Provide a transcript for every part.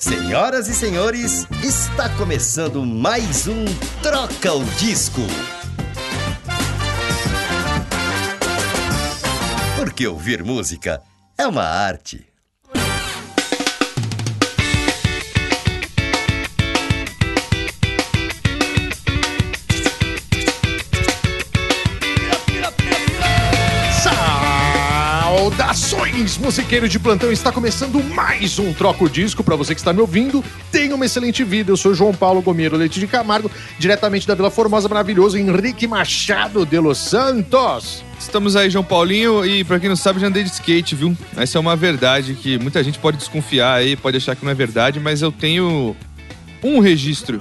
Senhoras e senhores, está começando mais um Troca o Disco. Porque ouvir música é uma arte. Saudações, musiqueiro de plantão! Está começando mais um Troco Disco. Para você que está me ouvindo, tenha uma excelente vida. Eu sou João Paulo Gomeiro Leite de Camargo, diretamente da Vila Formosa, maravilhoso Henrique Machado de Los Santos. Estamos aí, João Paulinho, e pra quem não sabe, já andei de skate, viu? Essa é uma verdade que muita gente pode desconfiar aí, pode achar que não é verdade, mas eu tenho um registro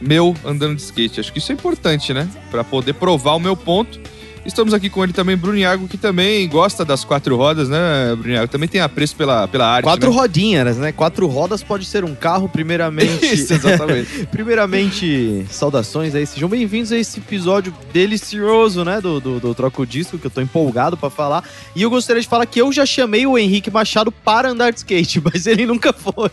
meu andando de skate. Acho que isso é importante, né? Pra poder provar o meu ponto. Estamos aqui com ele também, Bruniago, que também gosta das quatro rodas, né, Bruniago? Também tem apreço pela, pela arte. Quatro né? rodinhas, né? Quatro rodas pode ser um carro, primeiramente. Isso, exatamente. primeiramente, saudações aí, sejam bem-vindos a esse episódio delicioso, né? Do, do, do Troco Disco, que eu tô empolgado pra falar. E eu gostaria de falar que eu já chamei o Henrique Machado para andar de skate, mas ele nunca foi.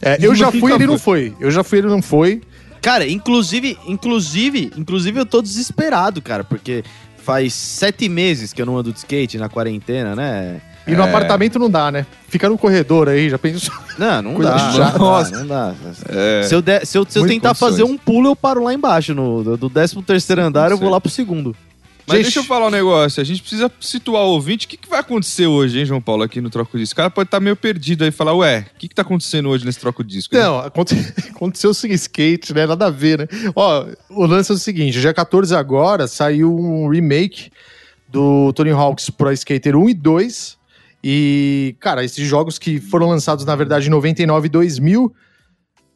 É, eu já fui, ele não foi. Eu já fui, ele não foi. Cara, inclusive, inclusive, inclusive eu tô desesperado, cara, porque faz sete meses que eu não ando de skate na quarentena, né? E no apartamento não dá, né? Fica no corredor aí, já pensou? Não, não Coisa dá, chata. não dá, Nossa. não dá. É. Se eu, der- se eu, se eu tentar condições. fazer um pulo, eu paro lá embaixo. No, do 13 terceiro andar, eu vou lá pro segundo. Mas Gente. deixa eu falar um negócio, a gente precisa situar o ouvinte. O que, que vai acontecer hoje, hein, João Paulo, aqui no Troco Disco? O cara pode estar meio perdido aí e falar, ué, o que, que tá acontecendo hoje nesse Troco Disco? Não, aconte- aconteceu o seguinte, skate, né? Nada a ver, né? Ó, o lance é o seguinte, dia 14 agora saiu um remake do Tony Hawk's Pro Skater 1 e 2. E, cara, esses jogos que foram lançados, na verdade, em 99 e 2000,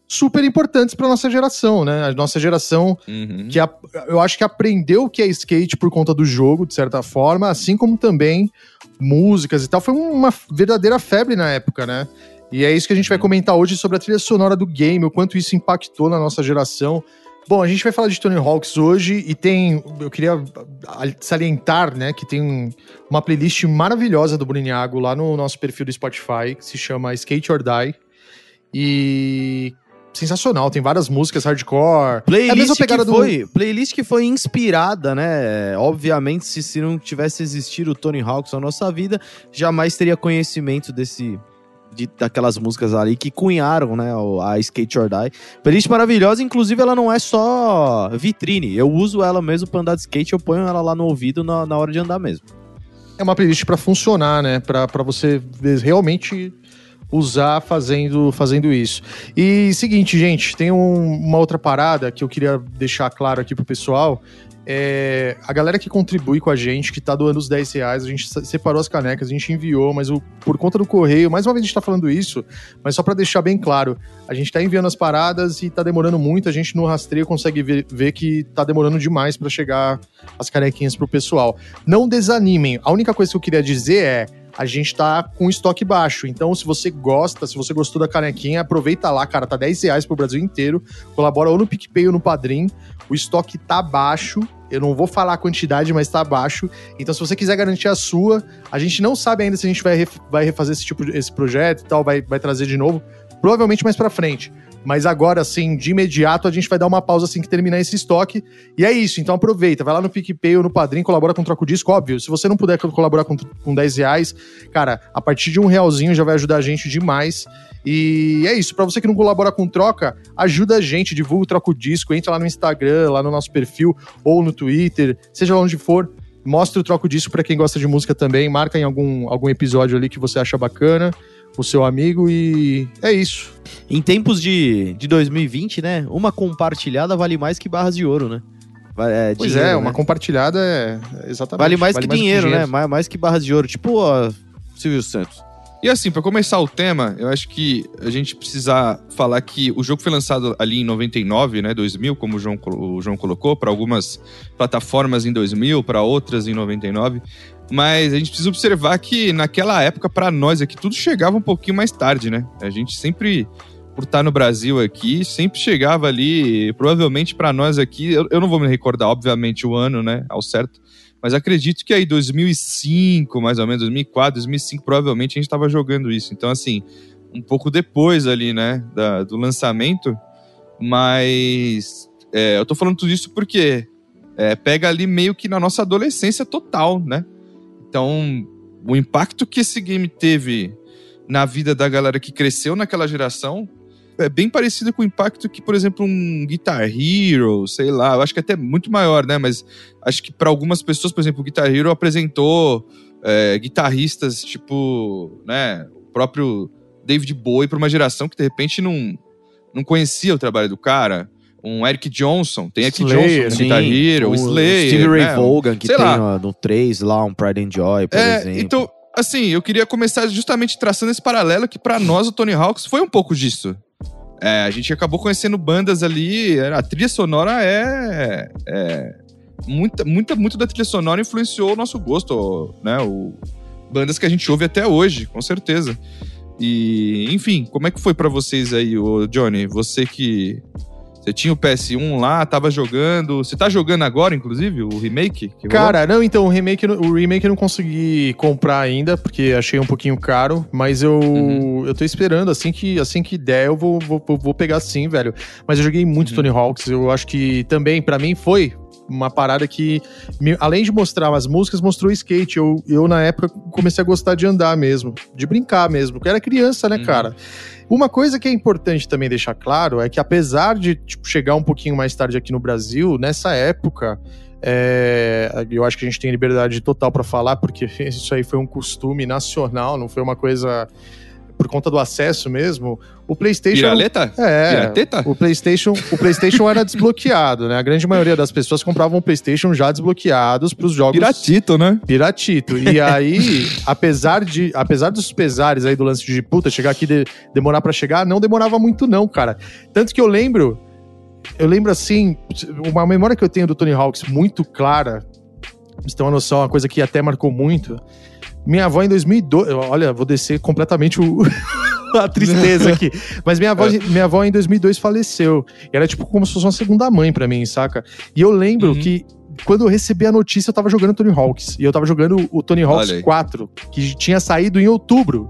super importantes pra nossa geração, né? A nossa geração Uhum. que a- eu acho que aprendeu o que é skate por conta do jogo, de certa forma, assim como também músicas e tal. Foi uma verdadeira febre na época, né? E é isso que a gente vai comentar hoje sobre a trilha sonora do game, o quanto isso impactou na nossa geração. Bom, a gente vai falar de Tony Hawks hoje e tem. Eu queria salientar, né, que tem uma playlist maravilhosa do Bruniago lá no nosso perfil do Spotify, que se chama Skate or Die. E. Sensacional, tem várias músicas hardcore. é a Playlist mesma que, pegada do. foi, playlist que foi inspirada, né? Obviamente, se, se não tivesse existido o Tony Hawks na nossa vida, jamais teria conhecimento desse. De, daquelas músicas ali que cunharam, né, a Skate or Die. Playlist maravilhosa, inclusive ela não é só vitrine. Eu uso ela mesmo pra andar de skate, eu ponho ela lá no ouvido na, na hora de andar mesmo. É uma playlist pra funcionar, né? Pra pra você ver- realmente usar fazendo, fazendo isso. E seguinte, gente, tem um- uma outra parada que eu queria deixar claro aqui pro pessoal. É, a galera que contribui com a gente, que tá doando os 10 reais, a gente se- separou as canecas, a gente enviou, mas o- por conta do correio, mais uma vez a gente tá falando isso, mas só pra deixar bem claro, a gente tá enviando as paradas e tá demorando muito, a gente no rastreio consegue ver, ver que tá demorando demais pra chegar as canequinhas pro pessoal. Não desanimem. A única coisa que eu queria dizer é. A gente tá com estoque baixo. Então, se você gosta, se você gostou da canequinha, aproveita lá, cara. Tá 10 reais pro Brasil inteiro. Colabora ou no PicPay ou no Padrim. O estoque tá baixo. Eu não vou falar a quantidade, mas tá baixo. Então, se você quiser garantir a sua, a gente não sabe ainda se a gente vai, ref- vai refazer esse tipo de, esse projeto e tal, vai, vai trazer de novo. Provavelmente mais pra frente. Mas agora, assim, de imediato, a gente vai dar uma pausa assim que terminar esse estoque. E é isso, então aproveita, vai lá no PicPay ou no Padrim, colabora com o Troco Disco, óbvio. Se você não puder colaborar com, com 10 reais, cara, a partir de um realzinho já vai ajudar a gente demais. E é isso, pra você que não colabora com troca, ajuda a gente, divulga o Troco Disco, entra lá no Instagram, lá no nosso perfil, ou no Twitter, seja lá onde for, mostra o Troco Disco pra quem gosta de música também, marca em algum, algum episódio ali que você acha bacana, o seu amigo, e é isso. Em tempos de, de 2020, né? Uma compartilhada vale mais que barras de ouro, né? É, Pois dinheiro, é, né? uma compartilhada é é exatamente. Vale mais que dinheiro, né? dinheiro. Mais, mais que barras de ouro. Tipo, ó, Silvio Santos. E assim, pra começar o tema, eu acho que a gente precisa falar que o jogo foi lançado ali em 99, né, 2000, como o João, o João colocou, para algumas plataformas em 2000, para outras em 99. Mas a gente precisa observar que naquela época, pra nós aqui, tudo chegava um pouquinho mais tarde, né? A gente sempre, por estar no Brasil aqui, sempre chegava ali, provavelmente pra nós aqui, eu, eu não vou me recordar, obviamente, o ano, né, ao certo. Mas acredito que aí 2005, mais ou menos, 2004, 2005, provavelmente a gente estava jogando isso. Então, assim, um pouco depois ali, né, da- do lançamento, mas é, eu tô falando tudo isso porque é, pega ali meio que na nossa adolescência total, né? Então, o impacto que esse game teve na vida da galera que cresceu naquela geração é bem parecido com o impacto que, por exemplo, um Guitar Hero, sei lá, eu acho que até muito maior, né? Mas acho que para algumas pessoas, por exemplo, o Guitar Hero apresentou é, guitarristas tipo, né, o próprio David Bowie para uma geração que de repente não, não conhecia o trabalho do cara. Um Eric Johnson, tem Eric Slayer. Johnson Guitar Hero, o Slayer, Stevie Ray né? Vaughan, que sei tem lá. no 3 lá, um Pride and Joy, por É, exemplo. então, assim, eu queria começar justamente traçando esse paralelo que pra nós o Tony Hawks foi um pouco disso. É, a gente acabou conhecendo bandas ali, a trilha sonora é, é muita, muita, muito da trilha sonora influenciou o nosso gosto, né? O, bandas que a gente ouve até hoje, com certeza. E, enfim, como é que foi pra vocês aí, ô Johnny? Você que você tinha o PS1 lá, tava jogando, você tá jogando agora, inclusive, o remake? que rolou? Cara, não, então o remake, o remake eu não consegui comprar ainda, porque achei um pouquinho caro, mas eu, Uhum. eu tô esperando, assim que, assim que der, eu vou, vou, vou pegar sim, velho. Mas eu joguei muito Uhum. Tony Hawks, eu acho que também, pra mim, foi uma parada que, me- além de mostrar as músicas, mostrou skate. Eu, eu, na época, comecei a gostar de andar mesmo, de brincar mesmo, porque eu era criança, né, Uhum. cara? Uma coisa que é importante também deixar claro é que apesar de tipo, chegar um pouquinho mais tarde aqui no Brasil, nessa época, é, eu acho que a gente tem liberdade total para falar, porque isso aí foi um costume nacional, não foi uma coisa por conta do acesso mesmo. O PlayStation Piraleta? é, Pirateta? o PlayStation, o PlayStation era desbloqueado, né? A grande maioria das pessoas compravam o PlayStation já desbloqueados para os jogos Piratito, né? Piratito. E aí, apesar de apesar dos pesares aí do lance de puta, chegar aqui de, demorar pra chegar, não demorava muito não, cara. Tanto que eu lembro, eu lembro assim, uma memória que eu tenho do Tony Hawks muito clara, vocês terem uma noção, uma coisa que até marcou muito. Minha avó em 2002, olha, vou descer completamente o a tristeza aqui. Mas minha avó, minha avó em 2002 faleceu. E era tipo como se fosse uma segunda mãe pra mim, saca? E eu lembro Uhum. que quando eu recebi a notícia, eu tava jogando Tony Hawks. E eu tava jogando o Tony Hawks Olha aí. 4, que tinha saído em outubro.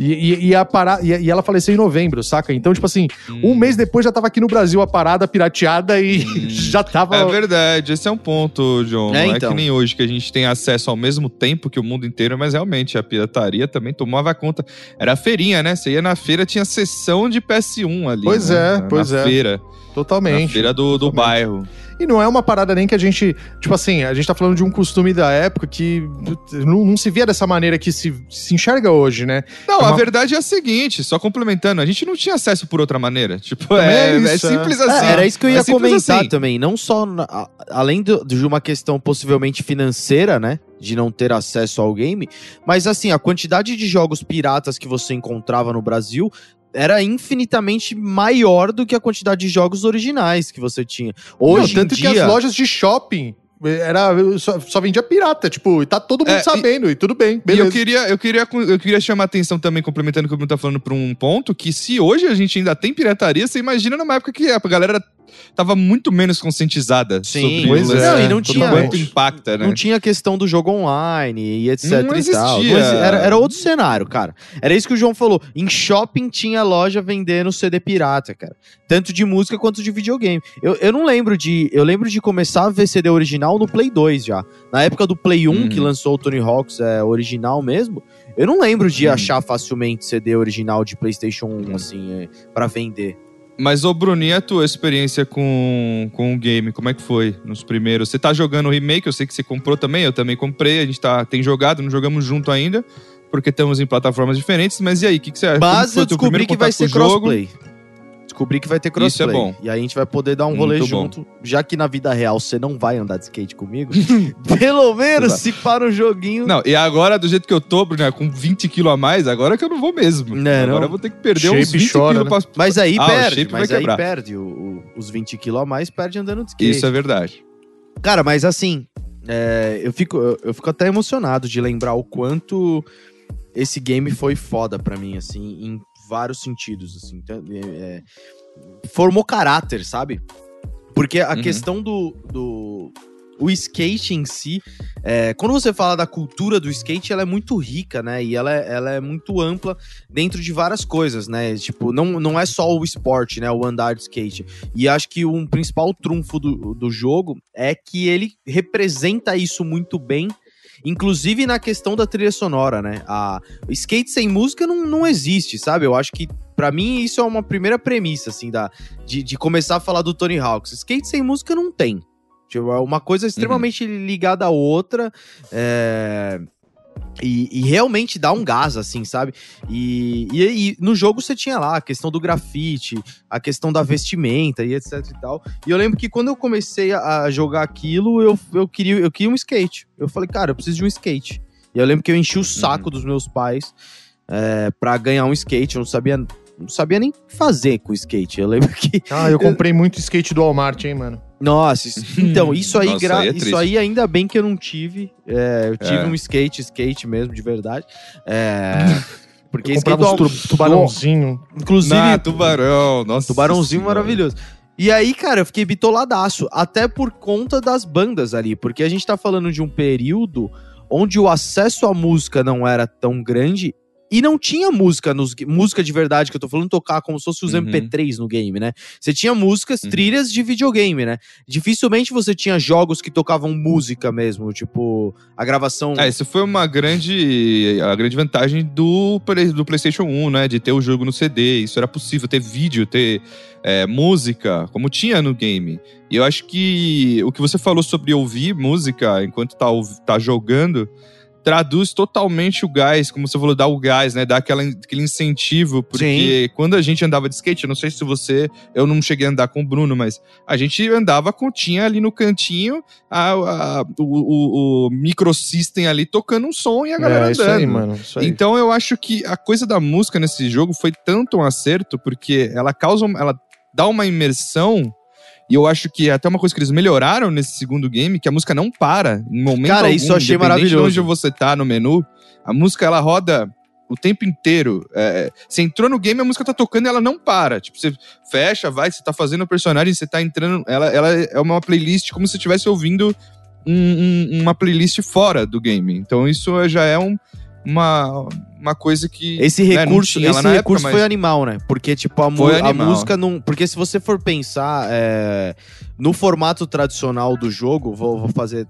E, e, e a para, e, e ela faleceu em novembro, saca? Então, tipo assim, um mês depois já tava aqui no Brasil a parada pirateada e Hum. já tava. É verdade, esse é um ponto, John. É, não é então. que nem hoje que a gente tem acesso ao mesmo tempo que o mundo inteiro, mas realmente a pirataria também tomava conta. Era a feirinha, né? Você ia na feira, tinha sessão de PS1 ali. Pois né? é, na, pois na é. feira. Totalmente. Na feira do, do Totalmente. bairro. E não é uma parada nem que a gente. Tipo assim, a gente tá falando de um costume da época que não, não se via dessa maneira que se, se enxerga hoje, né? Não, É a uma- verdade é a seguinte, só complementando, a gente não tinha acesso por outra maneira. Tipo, é, é é isso, simples é. assim. É, era isso que eu É ia comentar assim. também. Não só, na- a- além do- de uma questão possivelmente financeira, né? De não ter acesso ao game, mas assim, a quantidade de jogos piratas que você encontrava no Brasil era infinitamente maior do que a quantidade de jogos originais que você tinha. Hoje Não, tanto em dia, que as lojas de shopping era, só, só vendia pirata, tipo, e tá todo mundo É, e- sabendo, e, tudo bem, E beleza. eu queria, eu, queria, eu queria chamar a atenção também, complementando o que o Bruno tá falando, pra um ponto, que se hoje a gente ainda tem pirataria, você imagina numa época que a galera tava muito menos conscientizada Sim, sobre pois o lance é. do Não, e não tinha- quanto impacta, né? Não tinha questão do jogo online e etc Não e tal. existia. era, era outro cenário, cara. Era isso que o João falou. Em shopping tinha loja vendendo CD pirata, cara. Tanto de música quanto de videogame. Eu, eu não lembro de. Eu lembro de começar a ver CD original no Play 2 já. Na época do Play 1, Uhum. que lançou o Tony Hawks é, original mesmo. Eu não lembro de Uhum. achar facilmente CD original de PlayStation 1, assim, é, pra vender. Mas, ô Bruninho, e a tua experiência com, com o game, como é que foi nos primeiros? Você tá jogando o remake, eu sei que você comprou também, eu também comprei, a gente tá, tem jogado, não jogamos junto ainda, porque estamos em plataformas diferentes, mas e aí, o que, que você acha? Foi eu descobri que vai ser o jogo? Descobri que vai ter crossplay. Isso é bom. E aí a gente vai poder dar um rolê Muito bom. junto. Já que na vida real você não vai andar de skate comigo, pelo menos se para um joguinho. Não, e agora, do jeito que eu tô, Bruno, com 20 quilos a mais, agora que eu não vou mesmo. Né, agora não? eu vou ter que perder Shape uns 20 chora, quilos né? pra... Mas aí Ah, perde, mas aí perde. O- o- os 20 quilos a mais perde andando de skate. Isso é verdade. Cara, mas assim, é, eu, fico, eu, eu fico até emocionado de lembrar o quanto esse game foi foda pra mim, assim, em vários sentidos, assim. Então, é, é, formou caráter, sabe? Porque a Uhum. questão do, do, o skate em si, é, quando você fala da cultura do skate, ela é muito rica, né? E ela é, ela é muito ampla dentro de várias coisas, né? Tipo, não, não é só o esporte, né? O andar de skate. E acho que um principal trunfo do, do jogo é que ele representa isso muito bem inclusive na questão da trilha sonora, né? A skate sem música não, não existe, sabe? Eu acho que para mim isso é uma primeira premissa assim da de, de começar a falar do Tony Hawks. Skate sem música não tem. Tipo, é uma coisa extremamente uhum. ligada à outra. É... E, e, realmente dá um gás, assim, sabe? E, e, e, no jogo você tinha lá a questão do grafite, a questão da vestimenta e etc e tal. E eu lembro que quando eu comecei a jogar aquilo, eu, eu, queria, eu queria um skate. Eu falei, cara, eu preciso de um skate. E eu lembro que eu enchi o saco uhum. dos meus pais é, para ganhar um skate. Eu não sabia não sabia nem fazer com skate. Eu lembro que. Ah, eu comprei muito skate do Walmart, hein, mano. Nossa, então, isso aí, Nossa, gra... aí é isso aí ainda bem que eu não tive. É, eu tive é. um skate, skate mesmo, de verdade. É. Porque eu comprava skate do... tubarãozinho. Inclusive. Nah, tubarão, nossa. Tubarãozinho senhora. maravilhoso. E aí, cara, eu fiquei bitoladaço. Até por conta das bandas ali. Porque a gente tá falando de um período onde o acesso à música não era tão grande e não tinha música, nos, música de verdade, que eu tô falando, tocar como se fosse os uhum. MP3 no game, né? Você tinha músicas, uhum. trilhas de videogame, né? Dificilmente você tinha jogos que tocavam música mesmo, tipo, a gravação. É, isso foi uma grande. A grande vantagem do, do PlayStation 1, né? De ter o jogo no CD. Isso era possível, ter vídeo, ter é, música, como tinha no game. E eu acho que o que você falou sobre ouvir música enquanto tá, tá jogando traduz totalmente o gás, como você falou, dá o gás, né? Dá aquela, aquele incentivo, porque Sim. quando a gente andava de skate, eu não sei se você, eu não cheguei a andar com o Bruno, mas a gente andava com, tinha ali no cantinho a, a, o, o, o microsystem ali tocando um som e a galera é, andando. Isso aí, mano, isso aí. Então eu acho que a coisa da música nesse jogo foi tanto um acerto, porque ela causa, ela dá uma imersão e eu acho que é até uma coisa que eles melhoraram nesse segundo game, que a música não para em momento Cara, algum, isso eu achei maravilhoso. onde você tá no menu, a música ela roda o tempo inteiro. É, você entrou no game, a música tá tocando e ela não para. Tipo, você fecha, vai, você tá fazendo o personagem, você tá entrando. Ela, ela é uma playlist como se você estivesse ouvindo um, um, uma playlist fora do game. Então isso já é um, uma, uma coisa que. Esse né, recurso, esse recurso época, mas... foi animal, né? Porque, tipo, a, a música não. Porque se você for pensar é, no formato tradicional do jogo, vou, vou fazer.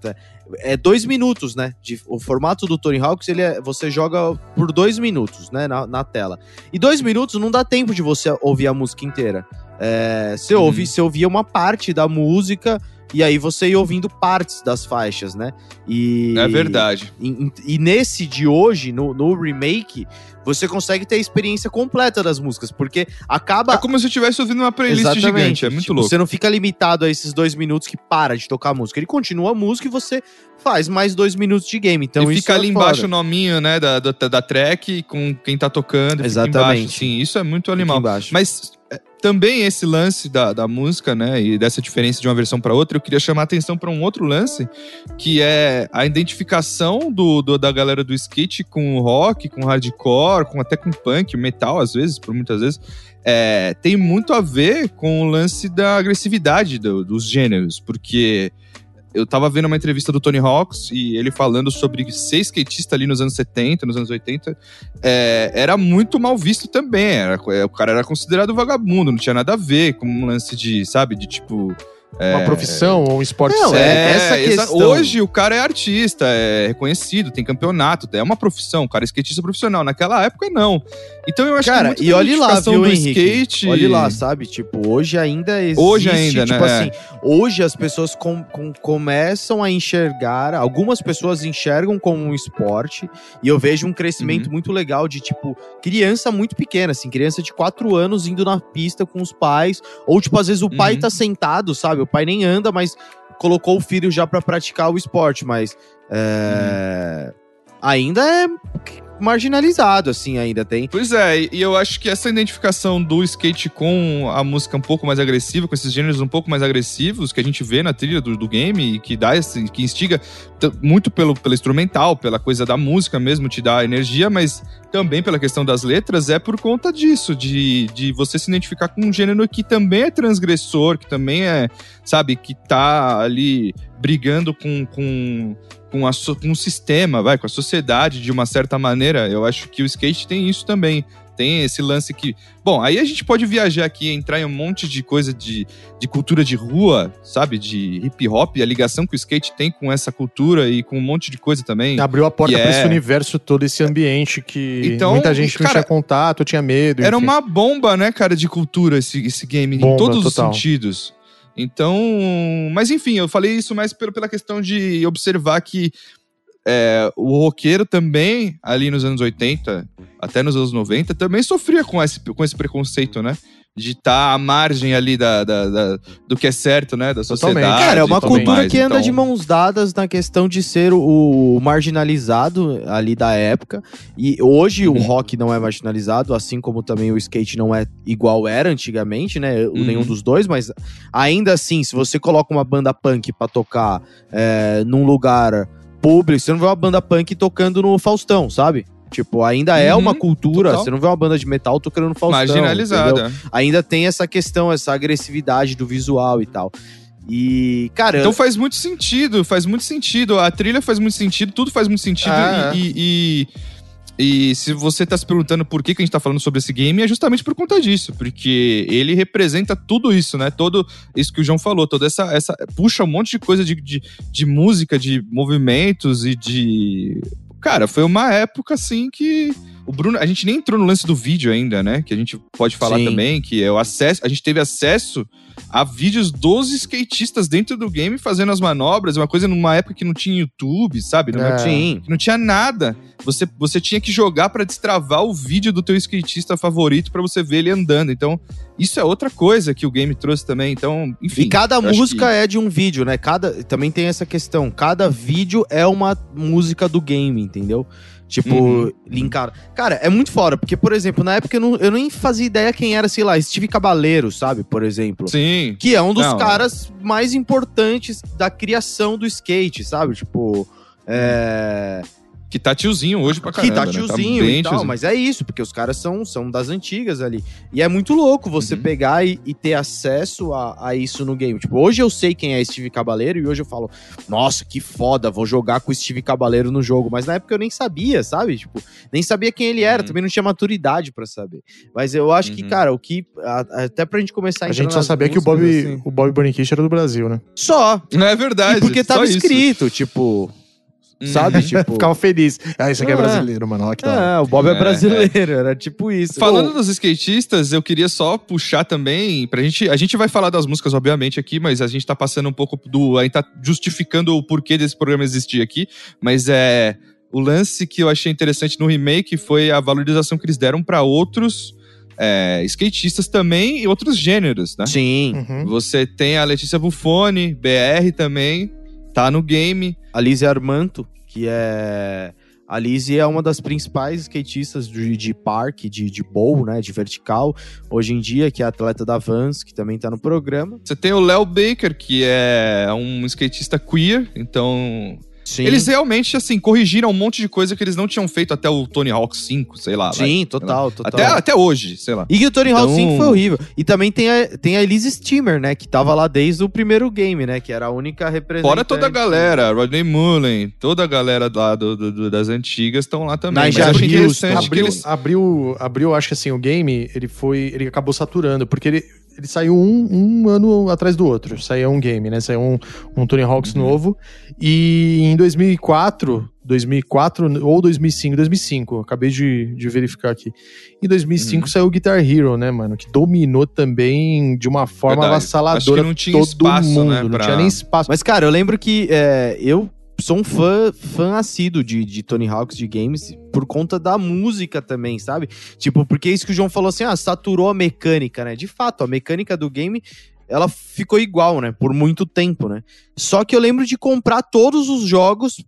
É dois minutos, né? De, o formato do Tony Hawks, ele é, você joga por dois minutos, né? Na, na tela. E dois minutos não dá tempo de você ouvir a música inteira. É, você, uhum. ouve, você ouvia uma parte da música e aí você ia ouvindo partes das faixas, né? E, é verdade. E, e nesse de hoje, no, no remake, você consegue ter a experiência completa das músicas, porque acaba. É como se eu estivesse ouvindo uma playlist Exatamente. gigante, é muito tipo, louco. Você não fica limitado a esses dois minutos que para de tocar a música. Ele continua a música e você faz mais dois minutos de game. Então e fica é ali embaixo o nominho, né, da, da, da track com quem tá tocando. Exatamente. Sim, isso é muito animal. Mas também esse lance da, da música, né, e dessa diferença de uma versão para outra, eu queria chamar a atenção para um outro lance, que é a identificação do, do, da galera do skate com o rock, com hardcore, com até com punk, metal às vezes, por muitas vezes, é, tem muito a ver com o lance da agressividade do, dos gêneros, porque eu tava vendo uma entrevista do Tony Hawks e ele falando sobre ser skatista ali nos anos 70, nos anos 80, é, era muito mal visto também. Era, o cara era considerado vagabundo, não tinha nada a ver com um lance de, sabe, de tipo uma é... profissão ou um esporte não, sério. É, essa questão. Hoje o cara é artista, é reconhecido, tem campeonato, é uma profissão, o cara é skatista profissional. Naquela época, não. Então eu acho cara, que e olhe lá, viu, Henrique? skate. Olhe lá, sabe? Tipo, hoje ainda existe. Hoje ainda, tipo né? assim, hoje as pessoas com, com, começam a enxergar, algumas pessoas enxergam como um esporte, e eu vejo um crescimento uhum. muito legal de, tipo, criança muito pequena, assim, criança de 4 anos indo na pista com os pais, ou, tipo, às vezes o pai uhum. tá sentado, sabe? O pai nem anda, mas colocou o filho já para praticar o esporte, mas é... uhum. ainda é marginalizado, assim, ainda tem. Pois é, e eu acho que essa identificação do skate com a música um pouco mais agressiva, com esses gêneros um pouco mais agressivos que a gente vê na trilha do, do game e que dá esse, que instiga muito pelo, pelo instrumental, pela coisa da música mesmo, te dá energia, mas também pela questão das letras, é por conta disso, de, de você se identificar com um gênero que também é transgressor, que também é sabe, que tá ali brigando com, com, com, a, com o sistema, vai, com a sociedade de uma certa maneira. Eu acho que o skate tem isso também. Tem esse lance que. Bom, aí a gente pode viajar aqui, entrar em um monte de coisa de, de cultura de rua, sabe? De hip hop, a ligação que o skate tem com essa cultura e com um monte de coisa também. Abriu a porta pra é- esse universo todo, esse ambiente que Então, muita gente não cara, tinha contato, tinha medo. Era enfim. uma bomba, né, cara, de cultura esse, esse game, em Bomba, todos total. os sentidos. Então, mas enfim, eu falei isso mais pela questão de observar que é, o roqueiro também, ali nos anos 80, até nos anos 90, também sofria com esse, com esse preconceito, né? De estar à margem ali da, da- da- do que é certo, né? Da Totalmente. sociedade. Cara, é uma cultura mais. que anda Então, de mãos dadas na questão de ser o, o marginalizado ali da época. E hoje o Uhum. rock não é marginalizado, assim como também o skate não é igual era antigamente, né? Uhum. Nenhum dos dois, mas ainda assim, se você coloca uma banda punk pra tocar é, num lugar público, você não vê uma banda punk tocando no Faustão, sabe? Tipo, ainda é Uhum, uma cultura, total. você não vê uma banda de metal tocando Faustão. entendeu? marginalizada. ainda tem essa questão, essa agressividade do visual e tal. E, cara, Então faz muito sentido, faz muito sentido. A trilha faz muito sentido, tudo faz muito sentido. É. E, e, e- e se você tá se perguntando por que, que a gente tá falando sobre esse game, é justamente por conta disso. Porque ele representa tudo isso, né? Todo isso que o João falou, toda essa. essa puxa um monte de coisa de, de, de música, de movimentos e de. Cara, foi uma época assim que. O Bruno, a gente nem entrou no lance do vídeo ainda, né? Que a gente pode falar Sim. também, que é o acesso. A gente teve acesso a vídeos dos skatistas dentro do game fazendo as manobras, uma coisa numa época que não tinha YouTube, sabe? Não, É. que não tinha nada. Você, você tinha que jogar pra destravar o vídeo do teu skatista favorito pra você ver ele andando. Então, isso é outra coisa que o game trouxe também. Então, enfim. E cada música que- é de um vídeo, né? Cada também tem essa questão. Cada vídeo é uma música do game, entendeu? Tipo, Uhum. linkar. Cara, é muito fora, porque, por exemplo, na época eu, não, eu nem fazia ideia quem era, sei lá, Steve Cabaleiro, sabe? Por exemplo. Sim. Que é um dos Não, caras mais importantes da criação do skate, sabe? Tipo. É. Que tá tiozinho hoje pra que caramba. tá né? tiozinho bem e tal, tiozinho. mas é isso, porque os caras são, são das antigas ali. E é muito louco você Uhum. pegar e, e ter acesso a, a isso no game. Tipo, hoje eu sei quem é Steve Cabaleiro e hoje eu falo, nossa, que foda, vou jogar com o Steve Cabaleiro no jogo. Mas na época eu nem sabia, sabe? Tipo, nem sabia quem ele era, Uhum. também não tinha maturidade pra saber. Mas eu acho que, Uhum. cara, o que. a- até pra gente começar A entrar gente só sabia que o Bob, assim. o Bob Boniquish era do Brasil, né? Só. É verdade. E porque só tava isso. escrito, tipo. Uhum. Sabe? Tipo. Ficava feliz. Ah, isso aqui é Ah. brasileiro, mano. Olha que da. Ah, o Bob é É, brasileiro, era tipo isso. Falando dos skatistas, eu queria só puxar também pra gente. A gente vai falar das músicas, obviamente, aqui, mas a gente tá passando um pouco do. A gente tá justificando o porquê desse programa existir aqui. Mas é. O lance que eu achei interessante no remake foi a valorização que eles deram pra outros é, skatistas também e outros gêneros, né? Sim. Uhum. Você tem a Letícia Buffoni, BR também, tá no game. A Lizzie Armanto, que é. A Lizzie é uma das principais skatistas de, de parque, de, de bowl, né? De vertical, hoje em dia, que é atleta da Vans, que também tá no programa. Você tem o Léo Baker, que é um skatista queer, então Sim. Eles realmente, assim, corrigiram um monte de coisa que eles não tinham feito até o Tony Hawk 5, sei lá. vai. Sim, total, total. Até, até hoje, sei lá. E que o Tony Hawk Então- 5 foi horrível. E também tem a, tem a Elise Steamer, né? Que tava lá desde o primeiro game, né? Que era a única representante. Fora toda a galera, Rodney Mullen, toda a galera lá do, do- do- das antigas estão lá também. Mas achei Houston. interessante que Abriu, eles... abriu, abriu, acho que assim, o game, ele foi. Ele acabou saturando, porque ele, ele saiu um, um ano atrás do outro. Saiu um game, né? Saiu um, um Tony Hawks Uhum. novo. E em 2004, 2004 ou 2005, 2005, eu acabei de, de verificar aqui. Em 2005 Uhum. saiu o Guitar Hero, né, mano? Que dominou também de uma forma Verdade. avassaladora Acho que não tinha todo espaço, mundo. né, Não pra- tinha nem espaço. Mas, cara, eu lembro que é, eu sou um fã, fã assíduo de, de Tony Hawks, de games, por conta da música também, sabe? Tipo, porque é isso que o João falou assim, ah, saturou a mecânica, né? De fato, a mecânica do game, ela ficou igual, né? Por muito tempo, né? Só que eu lembro de comprar todos os jogos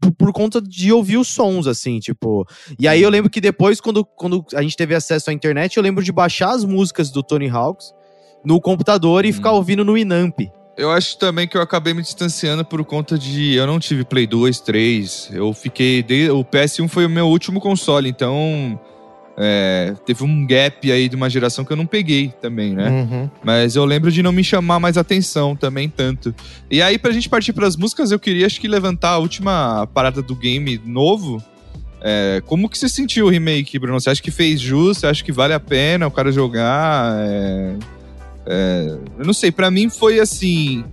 por, por conta de ouvir os sons, assim, tipo... E aí eu lembro que depois, quando, quando a gente teve acesso à internet, eu lembro de baixar as músicas do Tony Hawks no computador e Hum. ficar ouvindo no Inamp. Eu acho também que eu acabei me distanciando por conta de... Eu não tive Play 2, 3. Eu fiquei... O PS1 foi o meu último console, então... é, teve um gap aí de uma geração que eu não peguei também, né? Uhum. Mas eu lembro de não me chamar mais atenção também tanto. E aí, pra gente partir pras músicas, eu queria acho que levantar a última parada do game novo. É, como que você sentiu o remake, Bruno? Você acha que fez jus? Você acha que vale a pena o cara jogar? É, é, eu não sei, pra mim foi assim,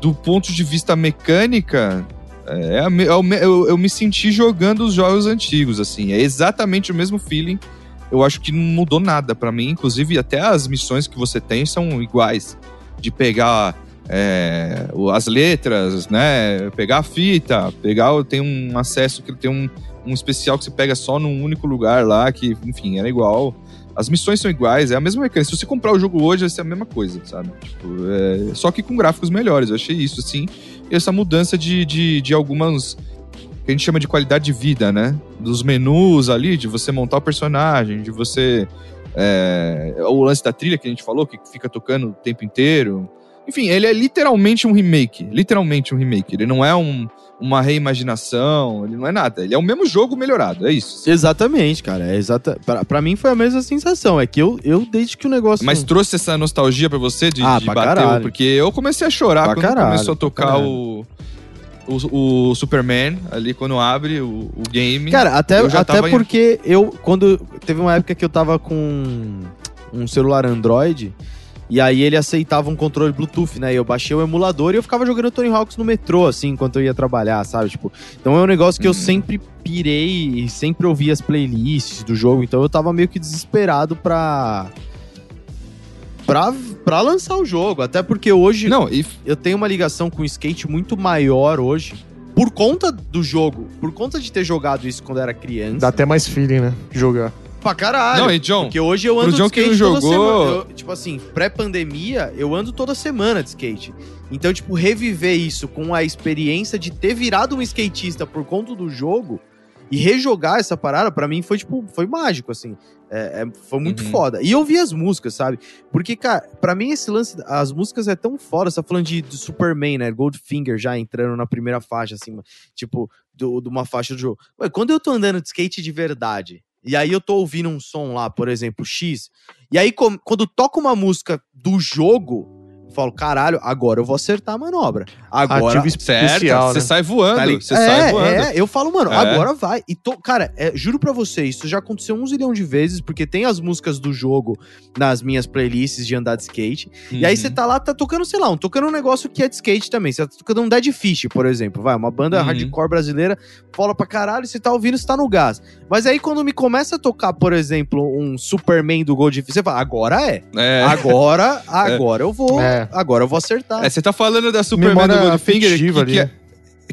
do ponto de vista mecânica, é, é o me- eu, eu me senti jogando os jogos antigos, assim. É exatamente o mesmo feeling. Eu acho que não mudou nada pra mim. Inclusive, até as missões que você tem são iguais. De pegar é, as letras, né? Pegar a fita, pegar. Tem um acesso que tem um, um especial que você pega só num único lugar lá, que, enfim, era igual. As missões são iguais, é a mesma mecânica. Se você comprar o jogo hoje, vai ser a mesma coisa, sabe? Tipo, é, só que com gráficos melhores. Eu achei isso, assim. E essa mudança de, de, de algumas. que a gente chama de qualidade de vida, né? Dos menus ali, de você montar o personagem, de você. é, o lance da trilha que a gente falou, que fica tocando o tempo inteiro. Enfim, ele é literalmente um remake. Literalmente um remake. Ele não é um, uma reimaginação, ele não é nada. Ele é o mesmo jogo melhorado, é isso. Exatamente, cara. É exata... pra, pra mim foi a mesma sensação. É que eu, eu desde que o negócio. Mas trouxe essa nostalgia pra você de, Ah, de pra bater? caralho. Porque eu comecei a chorar Pra quando caralho, começou a tocar o, o, o Superman ali, quando abre o, o game. Cara, até, até tava em- porque eu, quando. Teve uma época que eu tava com um celular Android. E aí ele aceitava um controle Bluetooth, né? E eu baixei o emulador e eu ficava jogando Tony Hawks no metrô, assim, enquanto eu ia trabalhar, sabe? Tipo, então é um negócio que eu Uhum. sempre pirei e sempre ouvi as playlists do jogo. Então eu tava meio que desesperado pra. Pra, pra lançar o jogo. Até porque hoje Não, e eu tenho uma ligação com o skate muito maior hoje. Por conta do jogo, por conta de ter jogado isso quando era criança. Dá até mais feeling, né? Jogar. Pra caralho. Não, e John, Porque hoje eu ando de John que skate não toda jogou- semana. Eu, tipo assim, pré-pandemia, eu ando toda semana de skate. Então, tipo, reviver isso com a experiência de ter virado um skatista por conta do jogo e rejogar essa parada, pra mim foi, tipo, foi mágico, assim. É, é- foi muito Uhum. foda. E eu vi as músicas, sabe? Porque, cara, pra mim esse lance, as músicas é tão foda. Você tá falando de, do Superman, né? Goldfinger já entrando na primeira faixa, assim, tipo, de uma faixa do jogo. Ué, quando eu tô andando de skate de verdade, e aí eu tô ouvindo um som lá, por exemplo, X, e aí quando toca uma música do jogo, eu falo, caralho, agora eu vou acertar a manobra. Agora. Ativo certo, especial, você né? sai voando, Tá você sai é, voando. é, eu falo, mano, É. agora vai. E tô, cara, é, juro pra você, isso já aconteceu um zilhão de vezes, porque tem as músicas do jogo nas minhas playlists de andar de skate. E aí Uhum. você tá lá, tá tocando, sei lá, um, tocando um negócio que é de skate também. Você tá tocando um Dead Fish, por exemplo. Vai, uma banda Uhum. hardcore brasileira, fola pra caralho, você tá ouvindo, você tá no gás. Mas aí quando me começa a tocar, por exemplo, um Superman do Goldfish, você fala, agora é. É. Agora, agora eu vou. É. Agora eu vou acertar. É, você tá falando da Superman Memória Goldfinger, que, que, ali. é,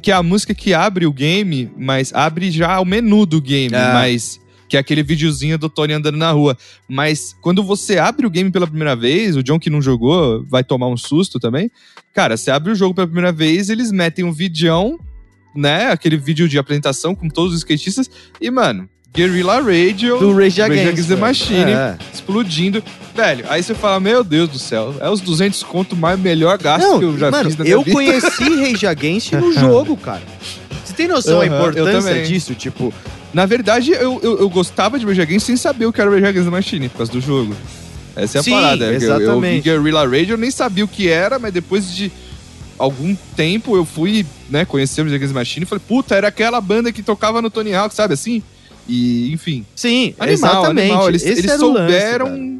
que é a música que abre o game, mas abre já o menu do game, É. mas que é aquele videozinho do Tony andando na rua. Mas quando você abre o game pela primeira vez, o John que não jogou vai tomar um susto também. Cara, você abre o jogo pela primeira vez, eles metem um videão, né? Aquele vídeo de apresentação com todos os skatistas. E, mano, Guerrilla Radio, do Rage Against, the. Machine. É. explodindo. Velho, aí você fala, meu Deus do céu, é os 200 conto mais melhor gasto Não, que eu já mano, fiz na minha eu vida. conheci Rage Against no jogo, cara. Você tem noção da Aham, eu importância disso? Tipo, Na verdade, eu, eu, eu gostava de Rage Against sem saber o que era Rage Against the Machine, por causa do jogo. Essa é a Sim, parada. Eu- Eu, vi exatamente. Guerrilla Radio, eu nem sabia o que era, mas depois de algum tempo eu fui, né, conhecer o Rage Against the Machine e falei, puta, era aquela banda que tocava no Tony Hawk, sabe assim? E, enfim, sim, animal, exatamente. animal. Eles, Esse eles lance, souberam cara.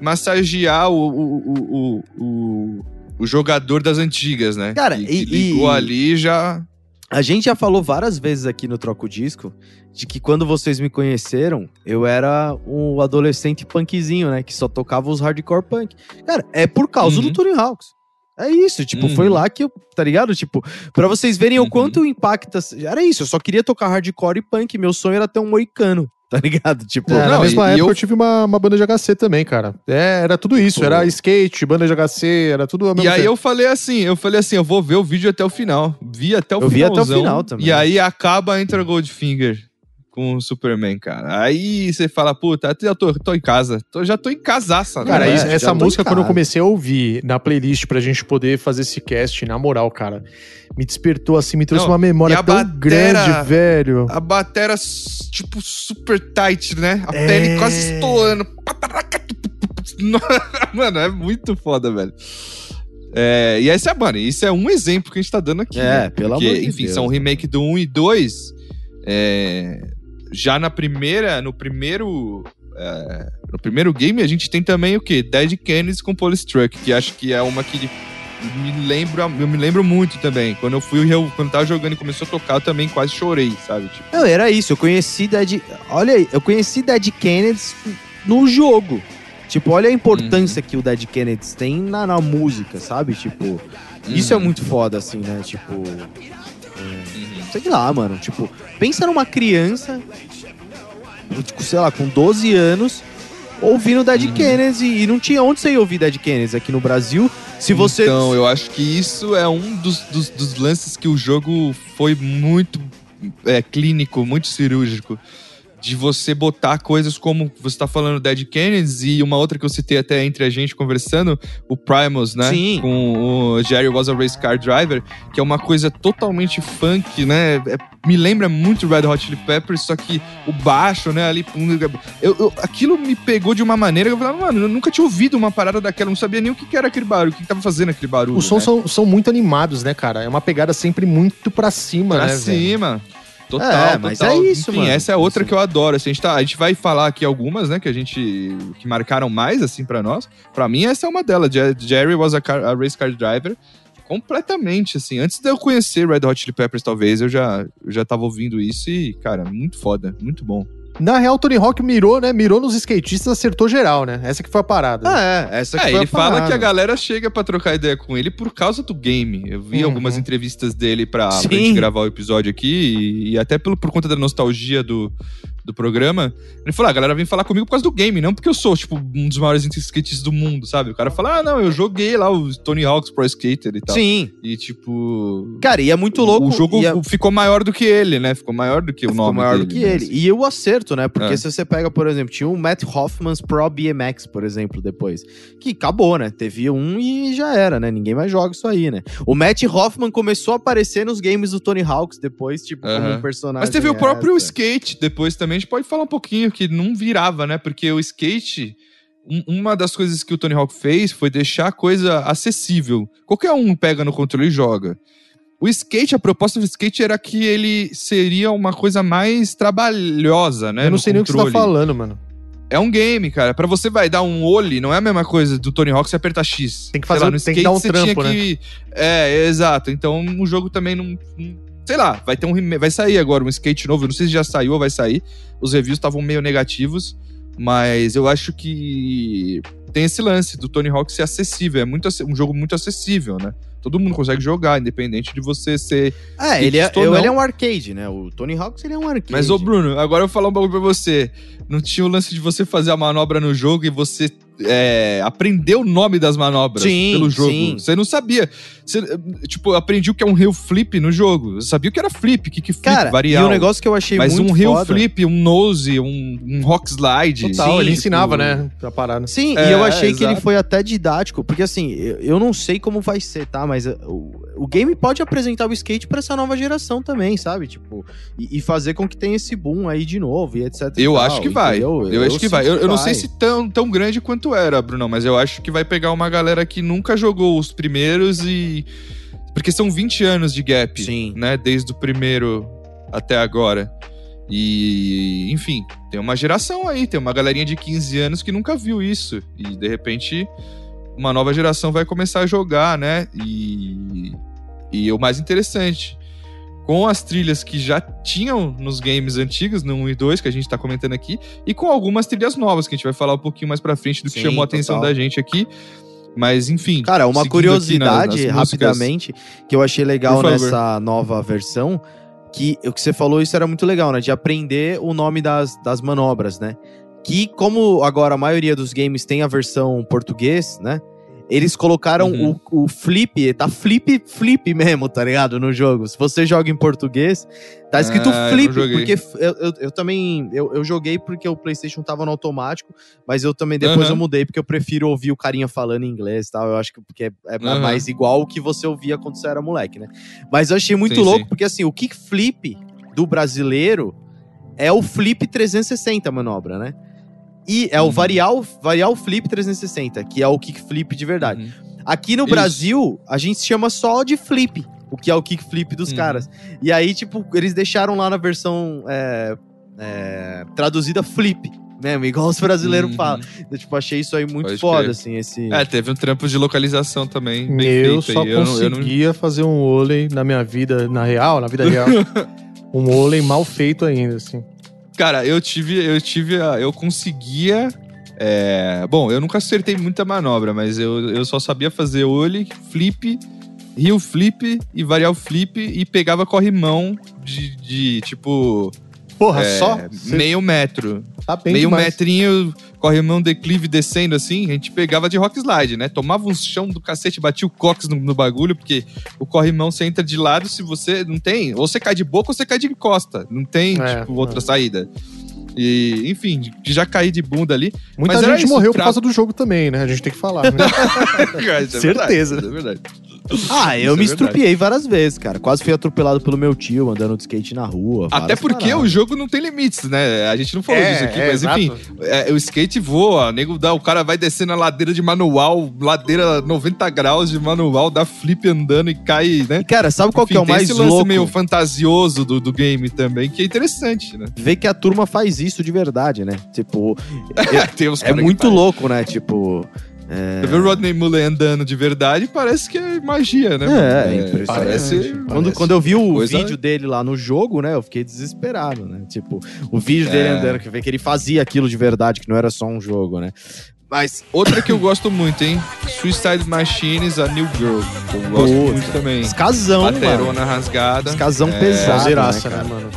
massagear o, o, o, o, o, o jogador das antigas, né? Cara, que, e- que ligou e- ali já... A gente já falou várias vezes aqui no Troco Disco de que quando vocês me conheceram, eu era um adolescente punkzinho, né? Que só tocava os hardcore punk. Cara, é por causa Uhum. do Tony Hawks. É isso, tipo, Uhum. foi lá que eu, tá ligado? Tipo, pra vocês verem Uhum. o quanto impacta. Era isso, eu só queria tocar hardcore e punk. Meu sonho era ter um moicano, tá ligado? Tipo, É, na não, mesma e- e época eu... eu- tive uma, uma banda de HC também, cara. É, era tudo isso. Pô. Era skate, banda de HC, era tudo ao mesmo E aí tempo. eu falei assim, eu falei assim, eu vou ver o vídeo até o final. Vi até o Eu vi até o finalzão, final também. E aí acaba, entra Goldfinger. Com o Superman, cara. Aí você fala, puta, eu tô, tô em casa. Tô, já tô em casaça, Cara, né? isso- já essa música, quando eu comecei a ouvir na playlist pra gente poder fazer esse cast, na moral, cara, me despertou assim, me trouxe Não, uma memória tão batera- grande, velho. A batera, tipo, super tight, né? A É. pele quase estourando. Mano, é muito foda, velho. É, e essa é, mano, isso é um exemplo que a gente tá dando aqui. É, né? pelo Porque, amor de enfim, Deus, são né? remake do 1 e 2. é, já na primeira, no primeiro. é, no primeiro game, a gente tem também o quê? Dead Kennedys com Polystruck, que acho que é uma que me lembro, eu me lembro muito também. Quando eu fui, eu, quando tava jogando e começou a tocar, eu também quase chorei, sabe? Tipo, Não, era isso. Eu conheci Dead. Olha aí, eu conheci Dead Kennedys no jogo. Tipo, olha a importância Uhum. que o Dead Kennedys tem na, na música, sabe? Tipo, isso é Uhum. muito foda, assim, né? Tipo, Uhum. Sei lá, mano. Tipo, pensa numa criança, tipo, sei lá, com 12 anos, ouvindo Dead Uhum. Kennedys e, não tinha onde você ia ouvir Dead Kennedys aqui no Brasil. Se você. Então, eu acho que isso é um dos, dos, dos lances que o jogo foi muito é, clínico, muito cirúrgico. De você botar coisas como você tá falando Dead Kennedys e uma outra que eu citei até entre a gente conversando, o Primus, né? Sim. Com o Jerry Was a Race Car Driver, que é uma coisa totalmente funk, né? É- me lembra muito Red Hot Chili Peppers, só que o baixo, né? Ali. Eu, eu- aquilo me pegou de uma maneira que eu falava, mano, eu nunca tinha ouvido uma parada daquela, eu não sabia nem o que, que era aquele barulho, o que, que tava fazendo aquele barulho. Os sons né? são, são muito animados, né, cara? É uma pegada sempre muito pra cima, pra né, velho? cima. Total, É, mas total. é isso, Enfim, mano. essa é outra que eu adoro. Assim, a, gente tá- a gente vai falar aqui algumas, né, que a gente que marcaram mais assim pra nós. Pra mim essa é uma delas. Je- Jerry was a, car- a race car driver completamente assim. Antes de eu conhecer Red Hot Chili Peppers, talvez eu já eu já tava ouvindo isso e, cara, muito foda, muito bom. Na real, Tony Hawk mirou, né? Mirou nos skatistas, acertou geral, né? Essa que foi a parada. Ah, é, essa que É, foi ele a fala parada. que a galera chega pra trocar ideia com ele por causa do game. Eu vi Uhum. algumas entrevistas dele pra, pra gente gravar o episódio aqui e, e até pelo, por conta da nostalgia do, do programa. Ele falou: ah, a galera vem falar comigo por causa do game, não porque eu sou, tipo, um dos maiores skatistas do mundo, sabe? O cara fala: ah, não, eu joguei lá o Tony Hawk's Pro Skater e tal. Sim. E tipo. Cara, e é muito louco. O jogo é- ficou maior do que ele, né? Ficou maior do que o ficou nome maior dele. do que né? ele. E o acerto, né? Porque É. se você pega, por exemplo, tinha o Matt Hoffman's Pro BMX, por exemplo, depois. Que acabou, né? Teve um e já era, né? Ninguém mais joga isso aí, né? O Matt Hoffman começou a aparecer nos games do Tony Hawks depois, tipo, como Aham. um personagem. Mas teve o próprio skate depois também. A gente pode falar um pouquinho que não virava, né? Porque o skate, um- uma das coisas que o Tony Hawk fez foi deixar a coisa acessível. Qualquer um pega no controle e joga. O skate, a proposta do skate era que ele seria uma coisa mais trabalhosa, né? Eu não sei nem o que você tá controle. falando, mano. É um game, cara. Pra você vai dar um olho, não é a mesma coisa do Tony Hawk você apertar X. Tem que fazer- lá, no tem que skate dar um você trampo, tinha que... É, exato. Então o jogo também não... não- Sei lá, vai ter um vai sair agora um skate novo. Eu não sei se já saiu ou vai sair. Os reviews estavam meio negativos, mas eu acho que tem esse lance do Tony Hawk ser acessível. É muito um jogo muito acessível, né? Todo mundo consegue jogar, independente de você ser É, ele é, eu- ele é um arcade, né? O Tony Hawks, ele é um arcade. Mas, ô Bruno, agora eu vou falar um bagulho pra você. Não tinha o lance de você fazer a manobra no jogo e você é, aprender o nome das manobras Sim, pelo jogo. sim. Você não sabia. Você, tipo, aprendi o que é um heel flip no jogo. Eu sabia o que era flip, kick flip, Cara, variar. e um negócio que eu achei Mas muito um heel foda... flip, um nose, um, um rock slide. Total, Sim, ele tipo, ensinava, né? A parada. Sim, É, e eu achei que ele foi até didático, porque assim, eu, eu não sei como vai ser, tá? Mas uh, o, o game pode apresentar o skate pra essa nova geração também, sabe? Tipo, e, e fazer com que tenha esse boom aí de novo e etc. e Eu tal, acho que vai. entendeu? Eu, acho que vai. Eu, eu não sei se tão, tão grande quanto era, Bruno, mas eu acho que vai pegar uma galera que nunca jogou os primeiros e. Porque são 20 anos de gap, Sim. né? Desde o primeiro até agora. E, enfim, tem uma geração aí, tem uma galerinha de 15 anos que nunca viu isso. E de repente, uma nova geração vai começar a jogar, né? E, e o mais interessante, com as trilhas que já tinham nos games antigos, no 1 e 2, que a gente tá comentando aqui, e com algumas trilhas novas, que a gente vai falar um pouquinho mais pra frente do que Sim, chamou a atenção total. da gente aqui. Mas, enfim. Cara, uma curiosidade, nas músicas- rapidamente, que eu achei legal nessa nova versão, que o que você falou, isso era muito legal, né? De aprender o nome das, das manobras, né? Que, como agora a maioria dos games tem a versão português, né? Eles colocaram Uhum. o, o flip, tá flip, flip mesmo, tá ligado? No jogo. Se você joga em português, tá escrito Ah, eu flip, joguei. porque eu, eu, eu também, eu, eu joguei porque o Playstation tava no automático, mas eu também depois eu mudei, porque eu prefiro ouvir o carinha falando em inglês e tal, eu acho que porque é, é Aham. mais igual o que você ouvia quando você era moleque, né? Mas eu achei muito Sim, louco, sim. porque assim, o kickflip do brasileiro é o flip 360 a manobra, né? E é o Uhum. varial, varial flip 360, que é o kickflip de verdade. Uhum. Aqui no Isso. Brasil, a gente chama só de flip, o que é o kickflip dos Uhum. caras. E aí, tipo, eles deixaram lá na versão é, é, traduzida flip, mesmo, igual os brasileiros Uhum. falam. Eu, tipo, achei isso aí muito Pode foda, crer. assim, esse... É, teve um trampo de localização também. Bem Eu feito só aí. Eu não- eu não- conseguia fazer um vôlei na minha vida, na real, na vida real. um vôlei mal feito ainda, assim. Cara, eu tive, eu tive, eu conseguia. é, Bom, eu nunca acertei muita manobra, mas eu, eu só sabia fazer ollie, flip, heel flip e varial flip e pegava corrimão de, de tipo Porra, é, só? Meio metro. tá bem meio demais. metrinho, corrimão declive descendo assim, a gente pegava de rock slide, né? Tomava um chão do cacete, batia o cox no, no bagulho, porque o corrimão você entra de lado se você não tem. Ou você cai de boca ou você cai de costa. Não tem, É, tipo, outra é. saída. E, enfim, já caí de bunda ali. Muita Mas gente isso, morreu por causa do jogo também, né? A gente tem que falar. Né? Isso é Certeza. verdade, é verdade. Ah, eu Isso é me verdade. estrupiei várias vezes, cara. Quase fui atropelado pelo meu tio andando de skate na rua. Até porque paradas. o jogo não tem limites, né? A gente não falou disso aqui, é, mas enfim, é, o skate voa, nego dá, o cara vai descendo a ladeira de manual, ladeira 90 graus de manual, dá flip andando e cai, né? E, cara, sabe qual que é o Enfim, tem mais esse lance louco? meio fantasioso do, do game também, que é interessante, né? Ver que a turma faz isso de verdade, né? Tipo, é que muito louco, né? Tipo... Você vê o Rodney Mullen andando de verdade, parece que é magia, né? É, é impressionante. Parece, Quando, parece quando eu vi o coisa- vídeo dele lá no jogo, né, eu fiquei desesperado, né? Tipo, o vídeo dele É. andando, que vê que ele fazia aquilo de verdade, que não era só um jogo, né? Mas, Outra que eu gosto muito, hein? Suicide Machines, a New Girl. Eu gosto Puta. muito também. escazão, mano. Baterona rasgada. Escazão É, né, né, mano?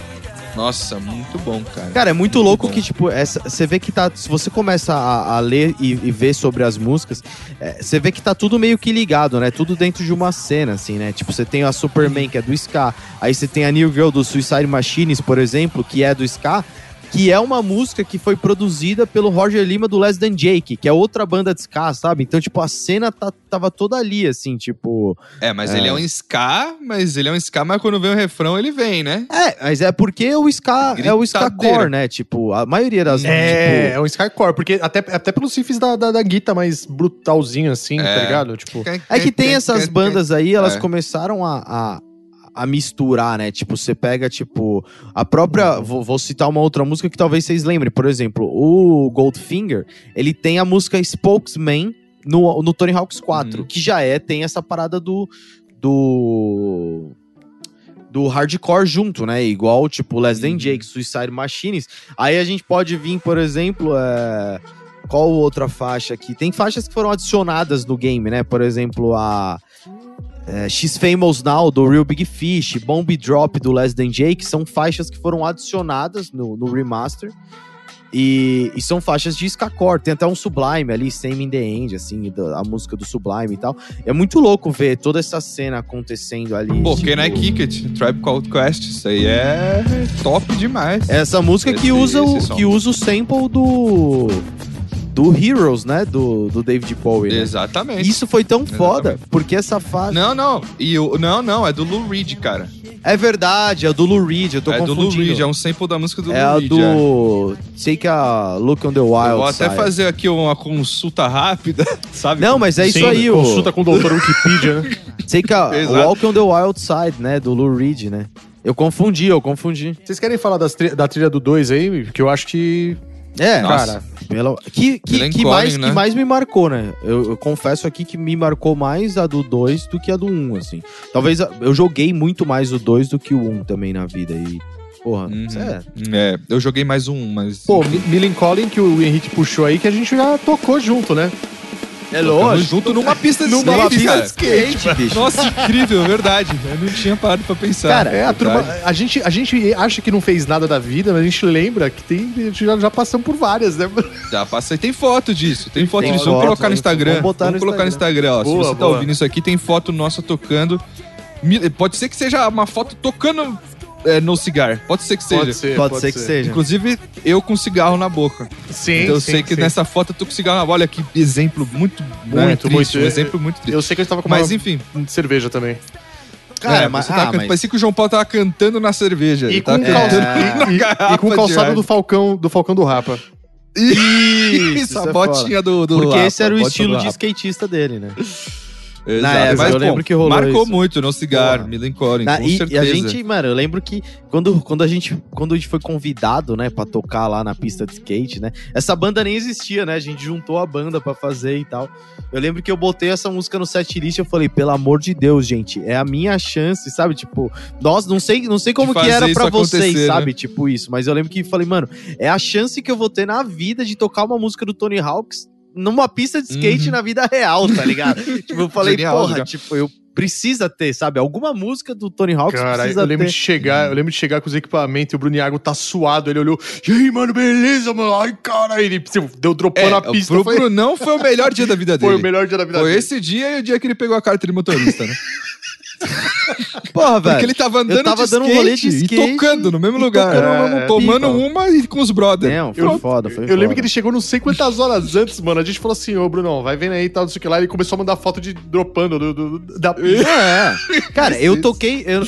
Nossa, muito bom, cara. Cara, é muito Muito louco bom. que, tipo, essa, você vê que tá. Se você começa a, a ler e, e ver sobre as músicas, é, você vê que tá tudo meio que ligado, né? Tudo dentro de uma cena, assim, né? Tipo, você tem a Superman, que é do Ska. Aí você tem a New Girl do Suicide Machines, por exemplo, que é do Ska. Que é uma música que foi produzida pelo Roger Lima do Less Than Jake, que é outra banda de ska, sabe? Então, tipo, a cena tá, tava toda ali, assim, tipo. É, mas É. ele é um ska, mas ele é um ska, mas quando vem o refrão, ele vem, né? É, mas é porque o ska é o ska core, né? Tipo, a maioria das. É, tipo, é um Skycore, porque até, até pelos riffs da, da, da guita mais brutalzinho, assim, É. tá ligado? Tipo, É que tem essas bandas aí, elas É. começaram a, a, a misturar, né? Tipo, você pega, tipo, a própria. Vou, vou citar uma outra música que talvez vocês lembrem. Por exemplo, o Goldfinger, ele tem a música Spokesman no, no Tony Hawk's 4, Uhum. que já é, tem essa parada do. do do hardcore junto, né? Igual, tipo, Less Than Uhum. Jake, Suicide Machines. Aí a gente pode vir, por exemplo, é... qual outra faixa aqui? Tem faixas que foram adicionadas no game, né? Por exemplo, a é, X Famous Now, do Real Big Fish, Bomb Drop, do Less Than Jake, são faixas que foram adicionadas no, no remaster. E, e são faixas de Skacore. Tem até um Sublime ali, Same in the End, assim, a música do Sublime e tal. É muito louco ver toda essa cena acontecendo ali. Pô, tipo, Can I Kick It? Tribe Called Quest. Isso aí é top demais. Essa música que Esse- usa, o, que usa o sample do. Do Heroes, né? Do, do David Bowie. Né? Exatamente. Isso foi tão foda, Exatamente. porque essa faixa. Não, não. E o, não, não. É do Lou Reed, cara. É verdade, é do Lou Reed, eu tô é do Lou confundindo. Reed. É um sample da música do é a Lou Reed. é. do. Take a Look on the Wild. Eu vou até Side. fazer aqui uma consulta rápida, sabe? Não, mas é isso sim, aí, o. Consulta com o doutor Wikipedia, né? Take a Exato. Walk on the Wild Side, né? Do Lou Reed, né? Eu confundi, eu confundi. Vocês querem falar das tri- da trilha do 2 aí? Que eu acho que. É, Nossa. Cara, Pela... Que, que, Glenn que, Collin, mais, né? que mais me marcou, né? Eu, eu confesso aqui que me marcou mais a do 2 do que a do 1, um, assim. Talvez a- eu joguei muito mais o 2 do que o 1 um também na vida. E, porra, Uhum. é. É, eu joguei mais um, mas. pô, Mi- Millen Collin, que o Henrique puxou aí, que a gente já tocou junto, né? É lógico. junto numa pista de Numa skate, pista cara. de skate, bicho. Nossa, incrível, verdade. Eu não tinha parado pra pensar. Cara, é, a, turma, Verdade. a, gente, a gente acha que não fez nada da vida, mas a gente lembra que tem, a gente já, já passamos por várias, né? Já passei. Tem foto disso. Tem foto Tem disso. foto, Vamos colocar no vamos Instagram. botar no colocar no Instagram, ó. Se Boa, você tá boa. ouvindo isso aqui, tem foto nossa tocando. Pode ser que seja uma foto tocando é, no cigarro. Pode ser que seja. Pode ser, Pode, ser que seja. Inclusive, eu com cigarro na boca. Sim, então eu sim, sei que sim. nessa foto eu tô com cigarro na boca. Olha que exemplo muito, né, Muito, triste. muito. Um exemplo muito triste. Eu sei que eu estava com Mas uma enfim. cerveja também. Cara, é, mas, você tá ah, can- mas- parecia que o João Paulo tava cantando na cerveja. E com, tava calça- cantando e- e- com o calçado do Falcão, do Falcão do Rapa. Isso, isso a é botinha do, do Porque Rapa, esse era o estilo de skatista dele, né? Exato. Na época, Mas, eu bom, lembro que rolou Marcou isso. muito no cigarro, Porra. Millencolin, Na- com e, e certeza. a gente, mano, eu lembro que quando, quando, a gente, quando a gente foi convidado, né, pra tocar lá na pista de skate, né, essa banda nem existia, né, a gente juntou a banda pra fazer e tal. Eu lembro que eu botei essa música no setlist e eu falei, pelo amor de Deus, gente, é a minha chance, sabe? Tipo, nossa, não sei, não sei como que era pra isso vocês, né? sabe? Tipo isso, mas eu lembro que falei, mano, é a chance que eu vou ter na vida de tocar uma música do Tony Hawks numa pista de skate Uhum. na vida real, tá ligado? tipo, eu falei, Genial, porra, genial. tipo, eu precisa ter, sabe? Alguma música do Tony Hawks Cara, precisa eu lembro ter. de chegar, eu lembro de chegar com os equipamentos e o Bruno Iago tá suado. Ele olhou, e aí, mano, beleza, mano? Ai, cara, ele tipo, deu dropou É, na pista. pro foi, Brunão foi o melhor dia da vida dele. foi o melhor dia da vida Foi dele. esse dia e o dia que ele pegou a carta de motorista, né? Porra, velho. Porque ele tava andando tava de dando um skate rolê de skate e tocando no mesmo lugar. tocando É, tomando pipa. uma e com os brothers. Não, foi Eu- foda, foi Eu foda. lembro que ele chegou não sei quantas horas antes, mano. A gente falou assim, ô, Brunão, vai vendo aí e tal, não sei o que lá. Ele começou a mandar foto de dropando do, do- da pista. É. Cara, eu toquei. Eu,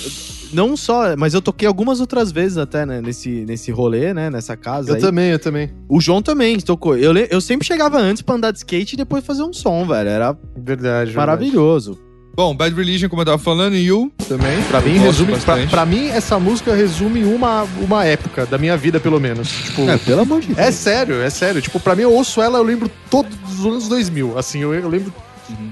não só, mas eu toquei algumas outras vezes até, né, nesse, nesse rolê, né? Nessa casa. Eu aí. também, eu também. O João também tocou. Eu, eu sempre chegava antes pra andar de skate e depois fazer um som, velho. Era Verdade. maravilhoso. Bom, Bad Religion, como eu tava falando, e You também. Pra mim, resume, pra, pra mim, essa música resume uma, uma época da minha vida, pelo menos. Tipo, É, pelo amor de Deus. é sério, é sério. Tipo, pra mim, eu ouço ela, eu lembro todos os anos 2000. Assim, eu, eu lembro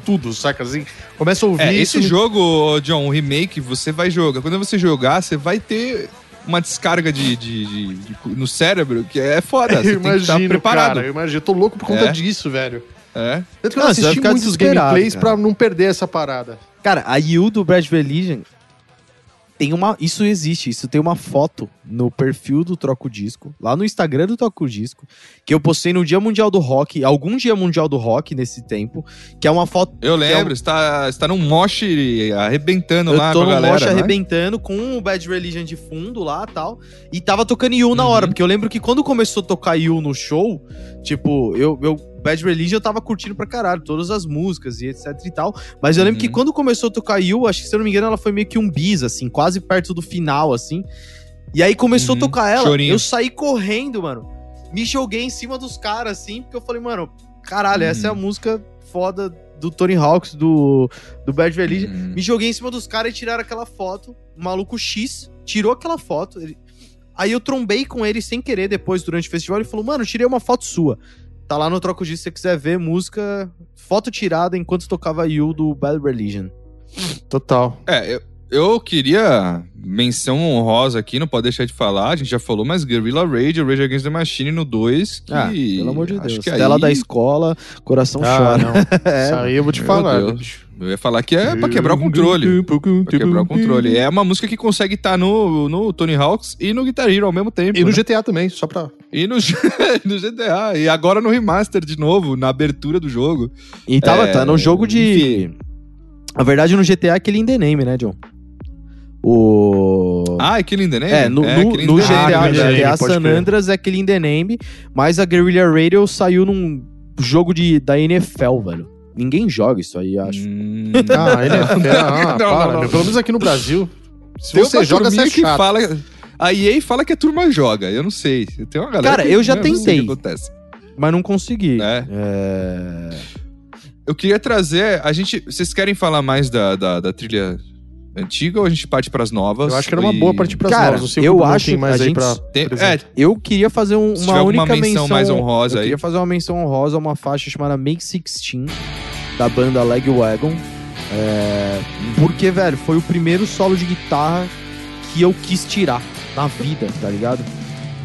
tudo, saca? Assim, começa a ouvir É, isso. esse jogo, ô, John, o remake, você vai jogar. Quando você jogar, você vai ter uma descarga de, de- de- de- no cérebro que é foda. Você Eu tem que estar imagino, preparado. cara, eu imagino. Eu tô louco por conta É. disso, velho. É. Tanto que eu Não, assisti muitos gameplays cara. pra não perder essa parada. Cara, a Yu do Brad Religion tem uma. Isso existe, isso tem uma foto no perfil do Troco Disco, lá no Instagram do Troco Disco, que eu postei no Dia Mundial do Rock, algum Dia Mundial do Rock nesse tempo, que é uma foto. Eu lembro, está, está num mosh arrebentando Eu lá tô com a no galera. mosh né? arrebentando com o Bad Religion de fundo lá e tal. E tava tocando Yu na Uhum. hora, porque eu lembro que quando começou a tocar Yu no show, tipo, eu, eu Bad Religion eu tava curtindo pra caralho, todas as músicas e etc e tal. Mas eu lembro Uhum. que quando começou a tocar Yu, acho que se eu não me engano, ela foi meio que um bis, assim, quase perto do final, assim. E aí começou Uhum. a tocar ela, Chorinho. eu saí correndo, mano. Me joguei em cima dos caras, assim, porque eu falei, mano, caralho, essa é a Uhum. música foda do Tony Hawks, do, do Bad Religion. Uhum. Me joguei em cima dos caras e tiraram aquela foto. O maluco X tirou aquela foto. ele- Aí eu trombei com ele sem querer depois, durante o festival. Ele falou, mano, tirei uma foto sua. Tá lá no Troco Disso, se você quiser ver música, foto tirada enquanto tocava You do Bad Religion. Total. É, eu, eu queria menção honrosa aqui, não pode deixar de falar, a gente já falou, mas Guerrilla Rage, Rage Against the Machine no 2, que... Ah, pelo amor de acho Deus. que Tela aí- da escola, coração Ah, chora. não. Isso aí eu vou te Meu falar. Deus. bicho. Eu ia falar que é pra quebrar o controle. Pra quebrar o controle. É uma música que consegue estar no, no Tony Hawks e no Guitar Hero ao mesmo tempo. E no né? GTA também, só pra. E no, no GTA. E agora no remaster de novo, na abertura do jogo. E tava, É, tá no jogo de. Na verdade, no GTA é aquele in the name, né, John? O. Ah, é Killing in the Name? É, no, no, in no the GTA, Ah, GTA pode San. Andreas é Killing the Name, mas a Guerrilla Radio saiu num jogo de, da NFL, velho. Ninguém joga isso aí, acho. Hum. Ah, ele é. Ah, Não, para, não, não. meu. Pelo menos aqui no Brasil. Se Tem você uma joga, você é que chato. fala. A EA fala que a turma joga. Eu não sei. Tem uma galera. Cara, que, eu já né, não tentei. Mas não consegui. É. É... Eu queria trazer. A gente. Vocês querem falar mais da, da, da trilha antiga ou a gente parte pras novas? Eu acho que era uma E- boa partir pras Cara, novas. Não o eu acho mais que a aí gente pra. Tem- é. Eu queria fazer um- uma única menção menção mais honrosa Eu aí. queria fazer uma menção honrosa a uma faixa chamada Make 16 da banda Legwagon. É... Porque, velho, foi o primeiro solo de guitarra que eu quis tirar na vida, tá ligado?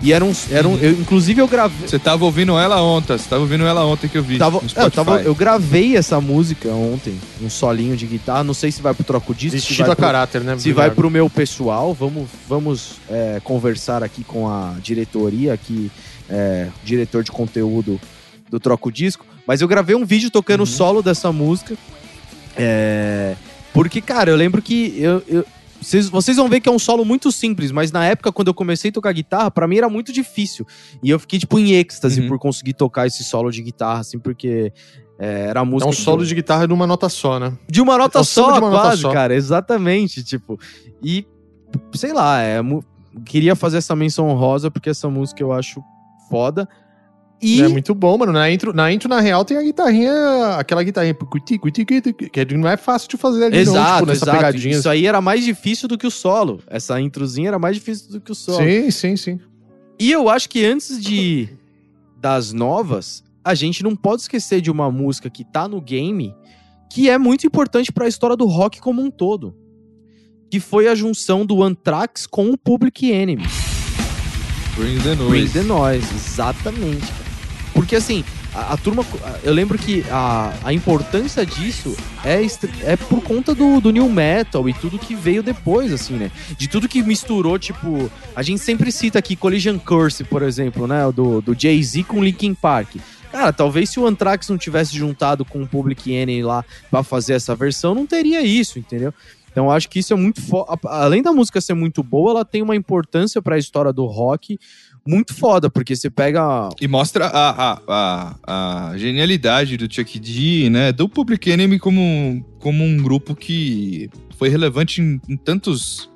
E era um. Era um eu, inclusive, eu gravei. Você tava ouvindo ela ontem, você tava ouvindo ela ontem que eu vi. Tava, no é, eu, tava- eu gravei essa música ontem, um solinho de guitarra. Não sei se vai pro troco disco, se Vestido vai a pro, caráter, né? se vai pro meu pessoal. Vamos, vamos é, conversar aqui com a diretoria, aqui, é, diretor de conteúdo do Troco Disco. Mas eu gravei um vídeo tocando o solo dessa música. É, porque, cara, eu lembro que eu, eu- vocês, vocês vão ver que é um solo muito simples, mas na época, quando eu comecei a tocar guitarra, pra mim era muito difícil. E eu fiquei, tipo, em êxtase Uhum. por conseguir tocar esse solo de guitarra, assim, porque é, era a É música. um que solo eu- de guitarra numa nota só, né? de uma nota É só, de uma nota quase, só. cara. Exatamente, tipo. E, sei lá, é, queria fazer essa menção honrosa porque essa música eu acho foda. E É muito bom, mano. Na intro, na intro, na real, tem a guitarrinha, aquela guitarrinha que não é fácil de fazer ali, não, exato, tipo, nessa exato. pegadinha. Isso aí era mais difícil do que o solo. Essa introzinha era mais difícil do que o solo. Sim, sim, sim. E eu acho que antes de das novas, a gente não pode esquecer de uma música que tá no game que é muito importante pra história do rock como um todo. Que foi a junção do Anthrax com o Public Enemy. Bring the Bring Noise. the Noise, exatamente. Porque assim, a, a turma. Eu lembro que a, a importância disso é, é por conta do, do New Metal e tudo que veio depois, assim, né? De tudo que misturou, tipo. A gente sempre cita aqui Collision Curse, por exemplo, né? Do, do Jay-Z com Linkin Park. Cara, talvez se o Anthrax não tivesse juntado com o Public Enemy lá pra fazer essa versão, não teria isso, entendeu? Então acho que isso é muito foda. Além da música ser muito boa, ela tem uma importância pra história do rock muito foda, porque você pega. E mostra a, a, a, a genialidade do Chuck D, né? Do Public Enemy como, como um grupo que foi relevante em, em tantos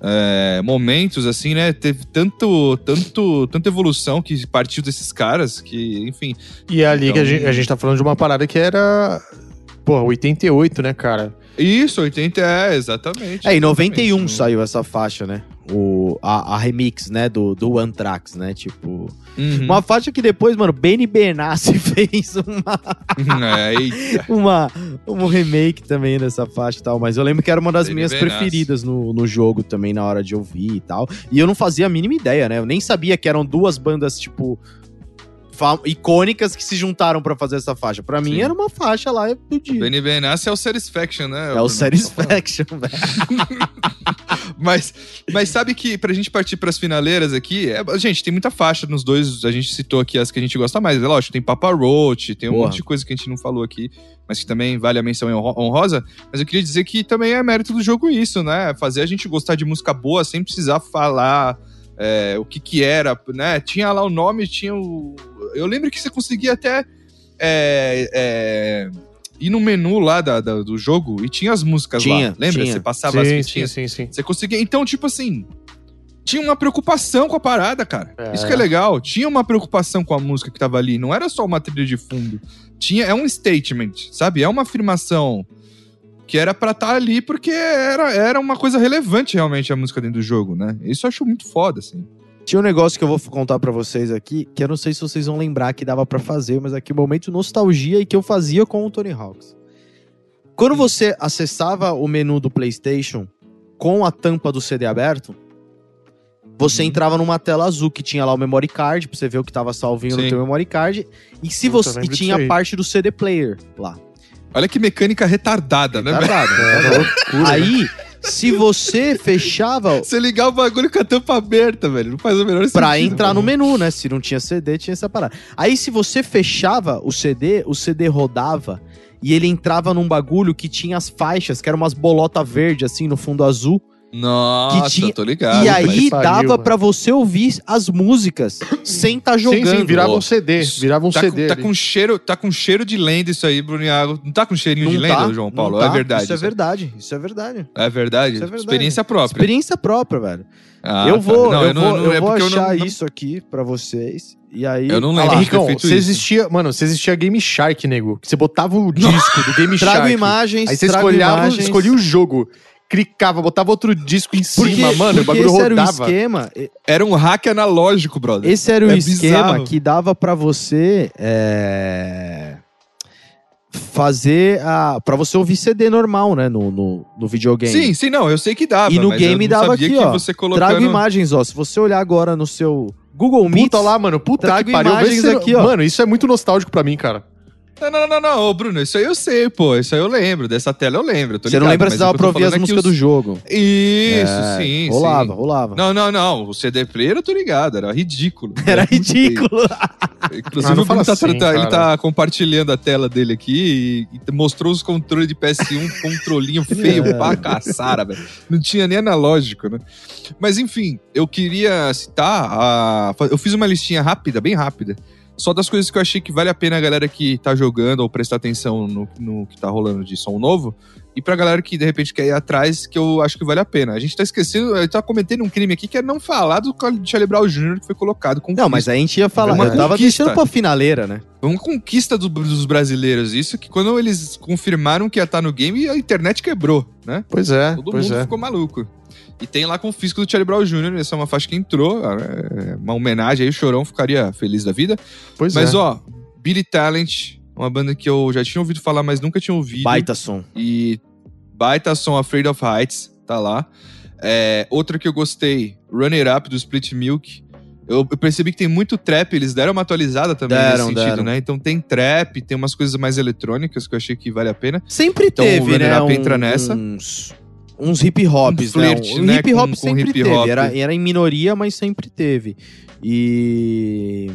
é, momentos, assim, né? Teve tanto, tanto, tanta evolução que partiu desses caras que, enfim. E é ali que a Então- gente, a gente tá falando de uma parada que era. Pô, 88, né, cara? Isso, 80 é, exatamente. É, em 91 exatamente. saiu essa faixa, né? O, a, a remix, né? Do, do Anthrax, né? Tipo. Uhum. Uma faixa que depois, mano, Benny Benassi fez uma, É, eita. uma, um remake também dessa faixa e tal. Mas eu lembro que era uma das Benny minhas Benassi. preferidas no, no jogo também, na hora de ouvir e tal. E eu não fazia a mínima ideia, né? Eu nem sabia que eram duas bandas, tipo. Icônicas que se juntaram pra fazer essa faixa. Pra mim era uma faixa lá do dia. Benny Benassi é o Satisfaction, né? É o Bruno? Satisfaction, velho. Mas, mas sabe que pra gente partir pras finaleiras aqui, é- gente, tem muita faixa nos dois, a gente citou aqui as que a gente gosta mais. É lógico, tem Papa Roach, tem um Porra. monte de coisa que a gente não falou aqui, mas que também vale a menção honro- honrosa. Mas eu queria dizer que também é mérito do jogo isso, né? Fazer a gente gostar de música boa sem precisar falar é, o que que era, né? Tinha lá o nome, tinha o... Eu lembro que você conseguia até... é, é, ir no menu lá da- da- do jogo e tinha as músicas Tinha, lá. Lembra? tinha. Você passava as sim, que sim, tinha. sim, sim. Você conseguia. Então, tipo assim. Tinha uma preocupação com a parada, cara. É. Isso que é legal. Tinha uma preocupação com a música que tava ali. Não era só uma trilha de fundo. Tinha, é um statement, sabe? É uma afirmação que era pra estar ali porque era, era uma coisa relevante realmente a música dentro do jogo, né? Isso eu acho muito foda, assim. Tinha um negócio que eu vou contar pra vocês aqui, que eu não sei se vocês vão lembrar que dava pra fazer, mas aqui um momento nostalgia e que eu fazia com o Tony Hawks. Quando você acessava o menu do PlayStation com a tampa do CD aberto, você Uhum. entrava numa tela azul que tinha lá o memory card, pra você ver o que tava salvinho no Sim. teu memory card, e se Puta, você e tinha a parte do CD player lá. Olha que mecânica retardada, né, velho? Retardado, É, loucura. Aí, se você fechava Você ligar o bagulho com a tampa aberta, velho. Não faz o menor sentido. Pra entrar no menu, né? Se não tinha CD, tinha essa parada. Aí, se você fechava o CD, o CD rodava e ele entrava num bagulho que tinha as faixas, que eram umas bolotas verdes, assim, no fundo azul. Nossa, que tinha- tô ligado. e aí pariu, dava mano. pra você ouvir as músicas sem estar jogando. Sim, sim, virava um CD. Virava um tá, CD. com, tá com cheiro, tá com cheiro de lenda isso aí, Bruno Iago. Não tá com cheirinho de Não lenda, tá, João não Paulo? tá. É verdade. Isso é verdade, isso é verdade. É verdade. Isso é verdade. Experiência própria. Experiência própria, velho. Ah, eu tá. vou, Não, eu, não- vou, não- eu é vou porque eu não- achar isso aqui pra vocês. E aí. Eu não Ah lembro. Ter feito você isso. existia, mano, você existia Game Shark, nego. Que Você botava o disco do Game Trago Shark. imagens. Aí você trago escolhava, imagens. escolhia o jogo, clicava, botava outro disco em Porque, cima, mano, o bagulho esse era o rodava. esquema. Era um hack analógico, brother. Esse era o É esquema bizarro. que dava pra você é, fazer a para você ouvir CD normal, né, no, no, no videogame. Sim, sim, não, eu sei que dava. E no mas eu game não dava aqui, que ó. você colocando... Trago imagens, ó. Se você olhar agora no seu Google Meet. Puta lá, mano. Puta Trago que pariu. Imagens aqui, ó. Mano, isso é muito nostálgico pra mim, cara. Não, não, não, não, ô, Bruno, isso aí eu sei, pô. Isso aí eu lembro. Dessa tela eu lembro. eu Você não lembra se o dava eu pra ouvir as é músicas os- do jogo. Isso, É, sim, Rolava, sim. rolava. Não, não, não. O CD player eu tô ligado, era ridículo. Era feio. ridículo. Inclusive, Ah, não o Bruno tá, assim, tá- ele tá compartilhando a tela dele aqui e, e mostrou os controles de PS1, controlinho feio É. pra caçara, velho. Não tinha nem analógico, né? Mas enfim, eu queria citar. A... Eu fiz uma listinha rápida, bem rápida. Só das coisas que eu achei que vale a pena a galera que tá jogando ou prestar atenção no, no que tá rolando de som novo. E pra galera que de repente quer ir atrás, que eu acho que vale a pena. A gente tá esquecendo, eu tá cometendo um crime aqui que é não falar do Charlie Brown Jr. que foi colocado com Não, mas a gente ia falar. É uma eu tava deixando pra finaleira, né? Foi uma conquista do- dos brasileiros. Isso que quando eles confirmaram que ia estar no game, a internet quebrou, né? Pois é, Todo pois mundo é. ficou maluco. E tem lá com o fisco do Charlie Brown Jr., essa é uma faixa que entrou, é uma homenagem aí, o Chorão ficaria feliz da vida. Pois mas é. ó, Billy Talent, uma banda que eu já tinha ouvido falar, mas nunca tinha ouvido. Baita som. E baita som Afraid of Heights, tá lá. É, outra que eu gostei, Run It Up, do Split Milk. Eu, eu percebi que tem muito trap, eles deram uma atualizada também Deram, nesse sentido, deram. né? Então tem trap, tem umas coisas mais eletrônicas que eu achei que vale a pena. Sempre Então, o teve, It né? Up entra nessa. Uns, uns hip hops, Um né? flerte, Um né, hip hop com- com sempre hip teve. Era, era em minoria, mas sempre teve. E.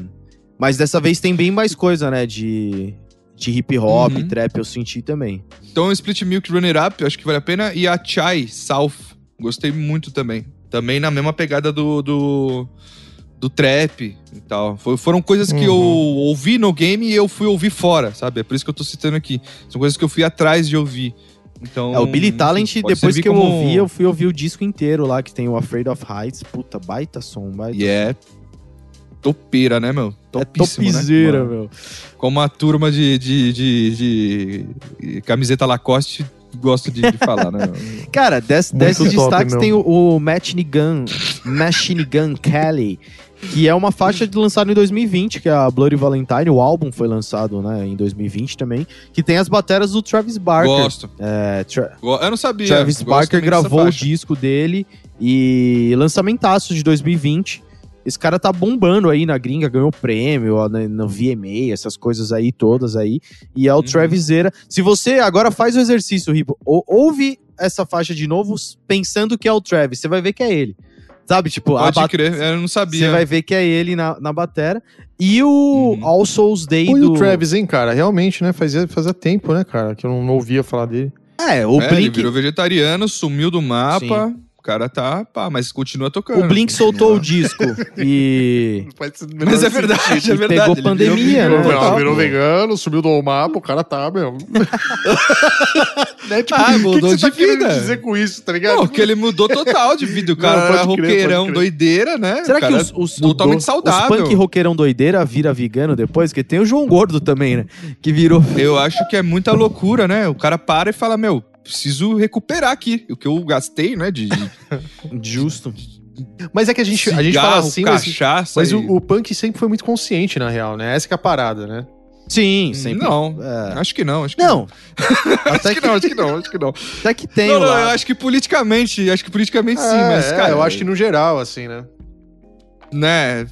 Mas dessa vez tem bem mais coisa, né? De, de hip hop, Uhum. trap, eu senti também. Então Split Milk Run It Up, acho que vale a pena. E a Chai South, gostei muito também. Também na mesma pegada do, do, do trap e tal. Foram coisas que eu Uhum. ouvi no game e eu fui ouvir fora, sabe? É por isso que eu tô citando aqui. São coisas que eu fui atrás de ouvir. Então, É, o Billy enfim, Talent, depois que eu como- ouvi, eu fui ouvir o disco inteiro lá, que tem o Afraid of Heights. Puta, baita som, baita E é topeira, né, meu? É Topíssimo, né? topzera, Mano, meu. Como a turma de, de, de, de camiseta Lacoste gosta de, de falar, né? Cara, desses destaques meu. tem o, o Machine Gun, Machine Gun Kelly, que é uma faixa de lançado em 2020, que é a Bloody Valentine. O álbum foi lançado né, em 2020 também, que tem as bateras do Travis Barker. Gosto. É, Tra- Eu não sabia. Travis Gosto Barker gravou o disco dele e lançamentaço de 2020. Esse cara tá bombando aí na gringa, ganhou prêmio ó, no VMA, essas coisas aí todas aí. E é o Uhum. Traviseira. Se você agora faz o exercício, Ribo, ou- ouve essa faixa de novo pensando que é o Travis, você vai ver que é ele. Sabe, tipo, a Pode bat- crer, eu não sabia. você vai ver que é ele na, na batera. E o Uhum. All Souls Day Pô, do... o Travis, hein, cara? Realmente, né? Fazia, fazia tempo, né, cara? Que eu não, ouvia falar dele. É, o É, ele Blink... virou vegetariano, sumiu do mapa. O cara tá, pá, mas continua tocando. O Blink soltou o disco e... Mas é verdade, é E verdade. pegou ele pandemia, virou né? pô. virou vegano, subiu do mapa, o cara tá, meu. né? Ah, o que mudou que você de tá vida. dizer com isso, tá ligado? Não, que ele mudou total de vida. O Não, cara era pode crer, roqueirão, doideira, né? Será que os, os, totalmente os saudável. punk roqueirão doideira vira vegano depois? Porque tem o João Gordo também, né? Que virou. Eu acho que é muita loucura, né? O cara para e fala, meu, preciso recuperar aqui. O que eu gastei, né? De, de Justo. Mas é que a gente, a gente cigarro, fala assim, mas, cachaça. mas e- o, o punk sempre foi muito consciente, na real, né? Essa que é a parada, né? Sim, sempre. Não, É. acho que não. Acho que Não, Acho que não, acho que não, acho que não. até que tem não, não, lá. eu acho que politicamente, acho que politicamente sim, É, mas, é, cara, eu acho que no geral, assim, né? né?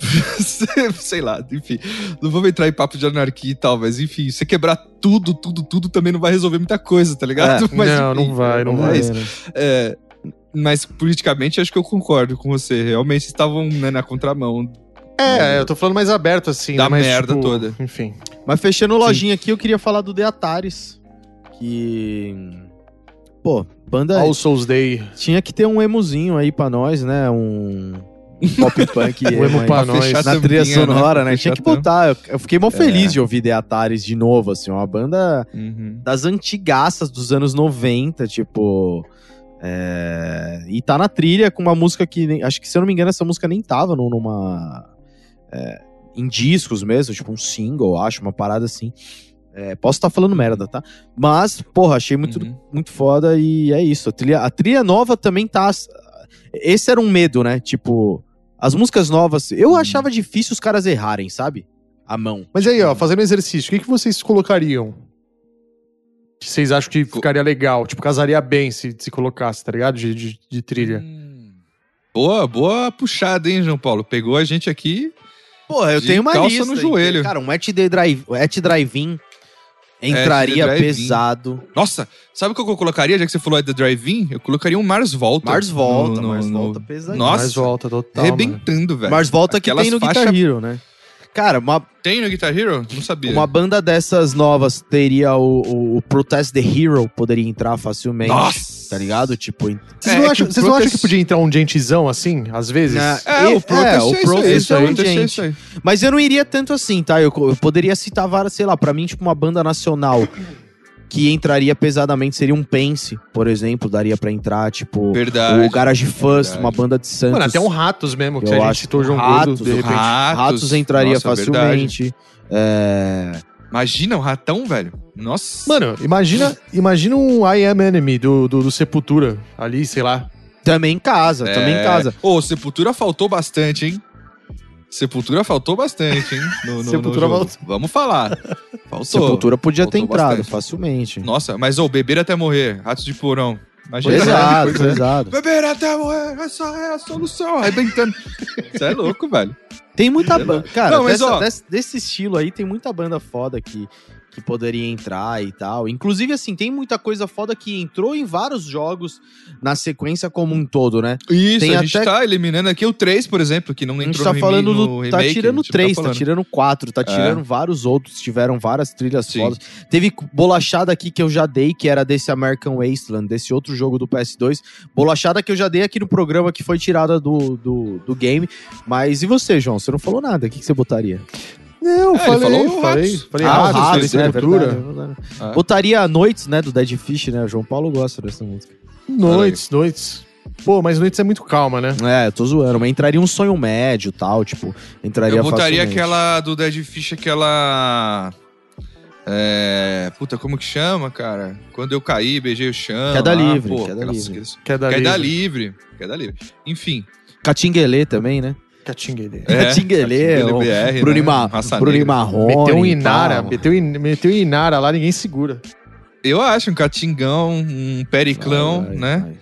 Sei lá, enfim. Não vamos entrar em papo de anarquia e tal, mas enfim, você quebrar tudo, tudo, tudo também não vai resolver muita coisa, tá ligado? É. Mas, não, enfim, não vai, não é vai. É, mas politicamente acho que eu concordo com você. Realmente estavam né, na contramão. É, eu tô falando mais aberto, assim, Da né? Mas, merda tipo, toda. Enfim. Mas fechando lojinha aqui, eu queria falar do The Ataris. Que. Pô, banda. All Souls Day. Tinha que ter um emozinho aí pra nós, né? Um. Um pop punk Um emo aí, pra nós. na trilha né? sonora, né? Pra Tinha que botar. Eu, eu fiquei mó feliz É. de ouvir The Ataris de novo, assim. Uma banda Uhum. das antigaças dos anos 90, tipo. é, E tá na trilha com uma música que. nem- Acho que, se eu não me engano, essa música nem tava num- numa. é, em discos mesmo, tipo um single, acho, uma parada assim. É, posso estar falando merda, tá? Mas, porra, achei muito, Uhum. muito foda e é isso. A trilha, a trilha nova também tá. Esse era um medo, né? Tipo, as músicas novas. Eu Uhum. achava difícil os caras errarem, sabe? A mão. Mas aí, ó, fazendo exercício, o que, que vocês colocariam? Que vocês acham que ficaria legal? Tipo, casaria bem se, se colocasse, tá ligado? De, de, de trilha. Hum. Boa, boa puxada, hein, João Paulo? Pegou a gente aqui. Porra, eu De tenho uma calça lista. no hein? joelho. Cara, um at the drive, at drive-in entraria drive-in. pesado. Nossa, sabe o que eu colocaria, já que você falou aí da Drive-In? Eu colocaria um Mars Volta. Mars volta, no- no- Mars no- volta pesadinho. Nossa, Mais volta total. mano. arrebentando, velho. Mars volta que Aquelas tem no faixa- Guitar Hero, né? Cara, uma, Tem no Guitar Hero? Não sabia. uma banda dessas novas teria o, o, o Protest the Hero, poderia entrar facilmente. Nossa! Tá ligado? Tipo, Vocês, É, não, é acham, que vocês não acham que podia entrar um gentizão assim, às vezes? É, É, o Protest é, é, o isso aí, Protest isso é aí, um isso aí, isso aí. Mas eu não iria tanto assim, tá? Eu, eu poderia citar várias, sei lá, pra mim, tipo, uma banda nacional que entraria pesadamente seria um Pense, por exemplo, daria pra entrar, tipo, Verdade. o Garage verdade. uma banda de Santos. Mano, até um Ratos mesmo, que Eu a gente acho citou João Gordo, de repente. Ratos, Ratos entraria nossa, facilmente. É... Imagina o ratão, velho. Nossa. Mano, imagina, imagina um I Am Enemy do, do, do Sepultura ali, sei lá. Também em casa, também em casa. É. Ô, Sepultura faltou bastante, hein? Sepultura faltou bastante, hein? No, no- no Sepultura jogo. faltou. Vamos falar. Faltou. Sepultura podia ter Faltou entrado bastante. facilmente. Nossa, mas ô, beber até morrer. Ratos de porão. Imagina. Pesado, Coisa- pesado. Beber até morrer, essa é a solução. Arrebentando. Você é louco, velho. Tem muita banda. Cara, Não, mas, dessa- ó- desse, desse estilo aí, tem muita banda foda que, que poderia entrar e tal. Inclusive, assim, tem muita coisa foda que entrou em vários jogos na sequência como um todo, né? Isso, Tem a gente até- tá eliminando aqui o 3, por exemplo, que não A gente entrou tá no, remi- falando no do. remake. Tá tirando a gente três, tá falando. tirando quatro, tá tirando vários outros, tiveram várias trilhas Sim. fodas. Teve bolachada aqui que eu já dei, que era desse American Wasteland, desse outro jogo do PS2. Bolachada que eu já dei aqui no programa que foi tirada do, do, do game. Mas e você, João? Você não falou nada. O que, que você botaria? Não, É, falei, falou falei, falei Ah, Ratos, Ratos, né? Sepultura. Verdade, verdade. Ah. Botaria Noites, né? Do Dead Fish, né? O João Paulo gosta dessa música. Noites, noites. Pô, mas noites é muito calma, né? É, eu tô zoando, mas entraria um sonho médio tal, tipo, entraria Eu botaria facilmente. aquela do Dead Fish, aquela. É. Puta, como que chama, cara? Quando eu caí, beijei o chão. Queda ah, livre, pô, queda livre. Queda, Queda livre. livre. Queda livre. Enfim. Catinguelê também, né? Catinguele. É, Catinguelê, Catinguelê o BR, Bruni né? Ma- Negra. Marrone. Meteu um Inara, meteu, in- meteu Inara lá, ninguém segura. Eu acho um catingão, um periclão, Vai, né? vai.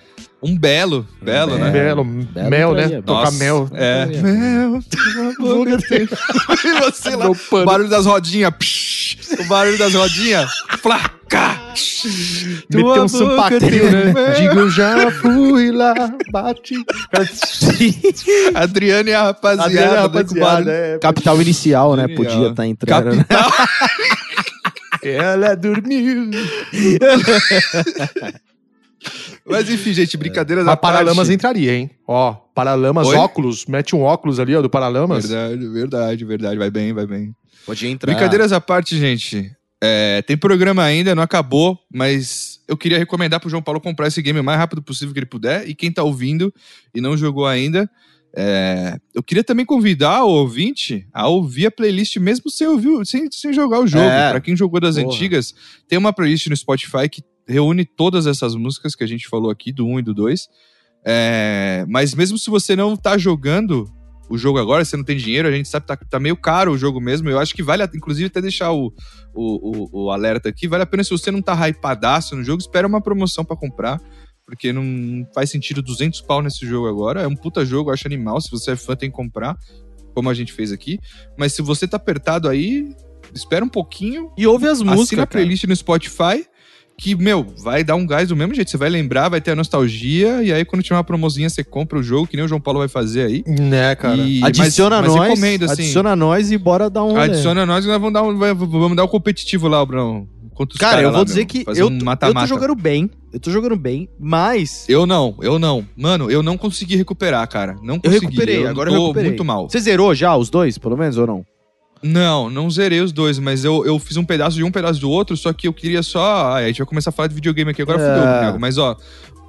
Um belo, belo, É. né? Belo, Belo mel, né? entraria. Tocar Nossa, mel. É. Mel, boca tem- E você lá, o pano. barulho das rodinhas. psh, o barulho das rodinhas. Flaca. Meteu um sampatinho, né? mel. Digo, já fui lá, bati. Adriane e a rapaziada. Adriana, né, com o rapaziada, é. Capital inicial, né? Genial. Podia estar entrando. né? Capital. Ela dormiu. Mas enfim, gente, brincadeiras à Mas Paralamas parte. entraria, hein? Ó, Paralamas, Oi? óculos. Mete um óculos ali, ó, do Paralamas. Verdade, verdade, verdade. Vai bem, vai bem. Podia entrar. Brincadeiras à parte, gente. É, tem programa ainda, não acabou, mas eu queria recomendar pro João Paulo comprar esse game o mais rápido possível que ele puder. E quem tá ouvindo e não jogou ainda, é, eu queria também convidar o ouvinte a ouvir a playlist mesmo sem, ouvir, sem, sem jogar o jogo. É. Pra quem jogou das Porra. antigas, tem uma playlist no Spotify que reúne todas essas músicas que a gente falou aqui, do 1 e do 2. É, mas mesmo se você não tá jogando o jogo agora, você não tem dinheiro, a gente sabe que tá, tá meio caro o jogo mesmo. Eu acho que vale, inclusive, até deixar o, o, o, o alerta aqui. Vale a pena se você não tá hypadaço no jogo, espera uma promoção pra comprar. Porque não faz sentido 200 pau nesse jogo agora. É um puta jogo, eu acho animal. Se você é fã, tem que comprar, como a gente fez aqui. Mas se você tá apertado aí, espera um pouquinho, E ouve as músicas. Assina a cara. playlist no Spotify, que, meu, vai dar um gás do mesmo jeito. Você vai lembrar, vai ter a nostalgia, e aí quando tiver uma promozinha, você compra o jogo, que nem o João Paulo vai fazer aí. Né, cara. E- Adiciona mas, mas nós. recomendo, assim. Adiciona nós e bora dar um. Adiciona nós e nós vamos dar um, vamos dar um competitivo lá, os Cara, caras eu vou lá, dizer meu. que eu, um tô- eu tô jogando bem. Eu tô jogando bem, mas. Eu não, eu não. Mano, eu não consegui recuperar, cara. Não Eu consegui. recuperei, eu agora eu recuperei. muito mal. Você zerou já os dois, pelo menos, ou não? Não, não zerei os dois, mas eu, eu fiz um pedaço de um, pedaço do outro, só que eu queria só. Ah, a gente vai começar a falar de videogame aqui agora, É. fudeu, Thiago. Mas ó,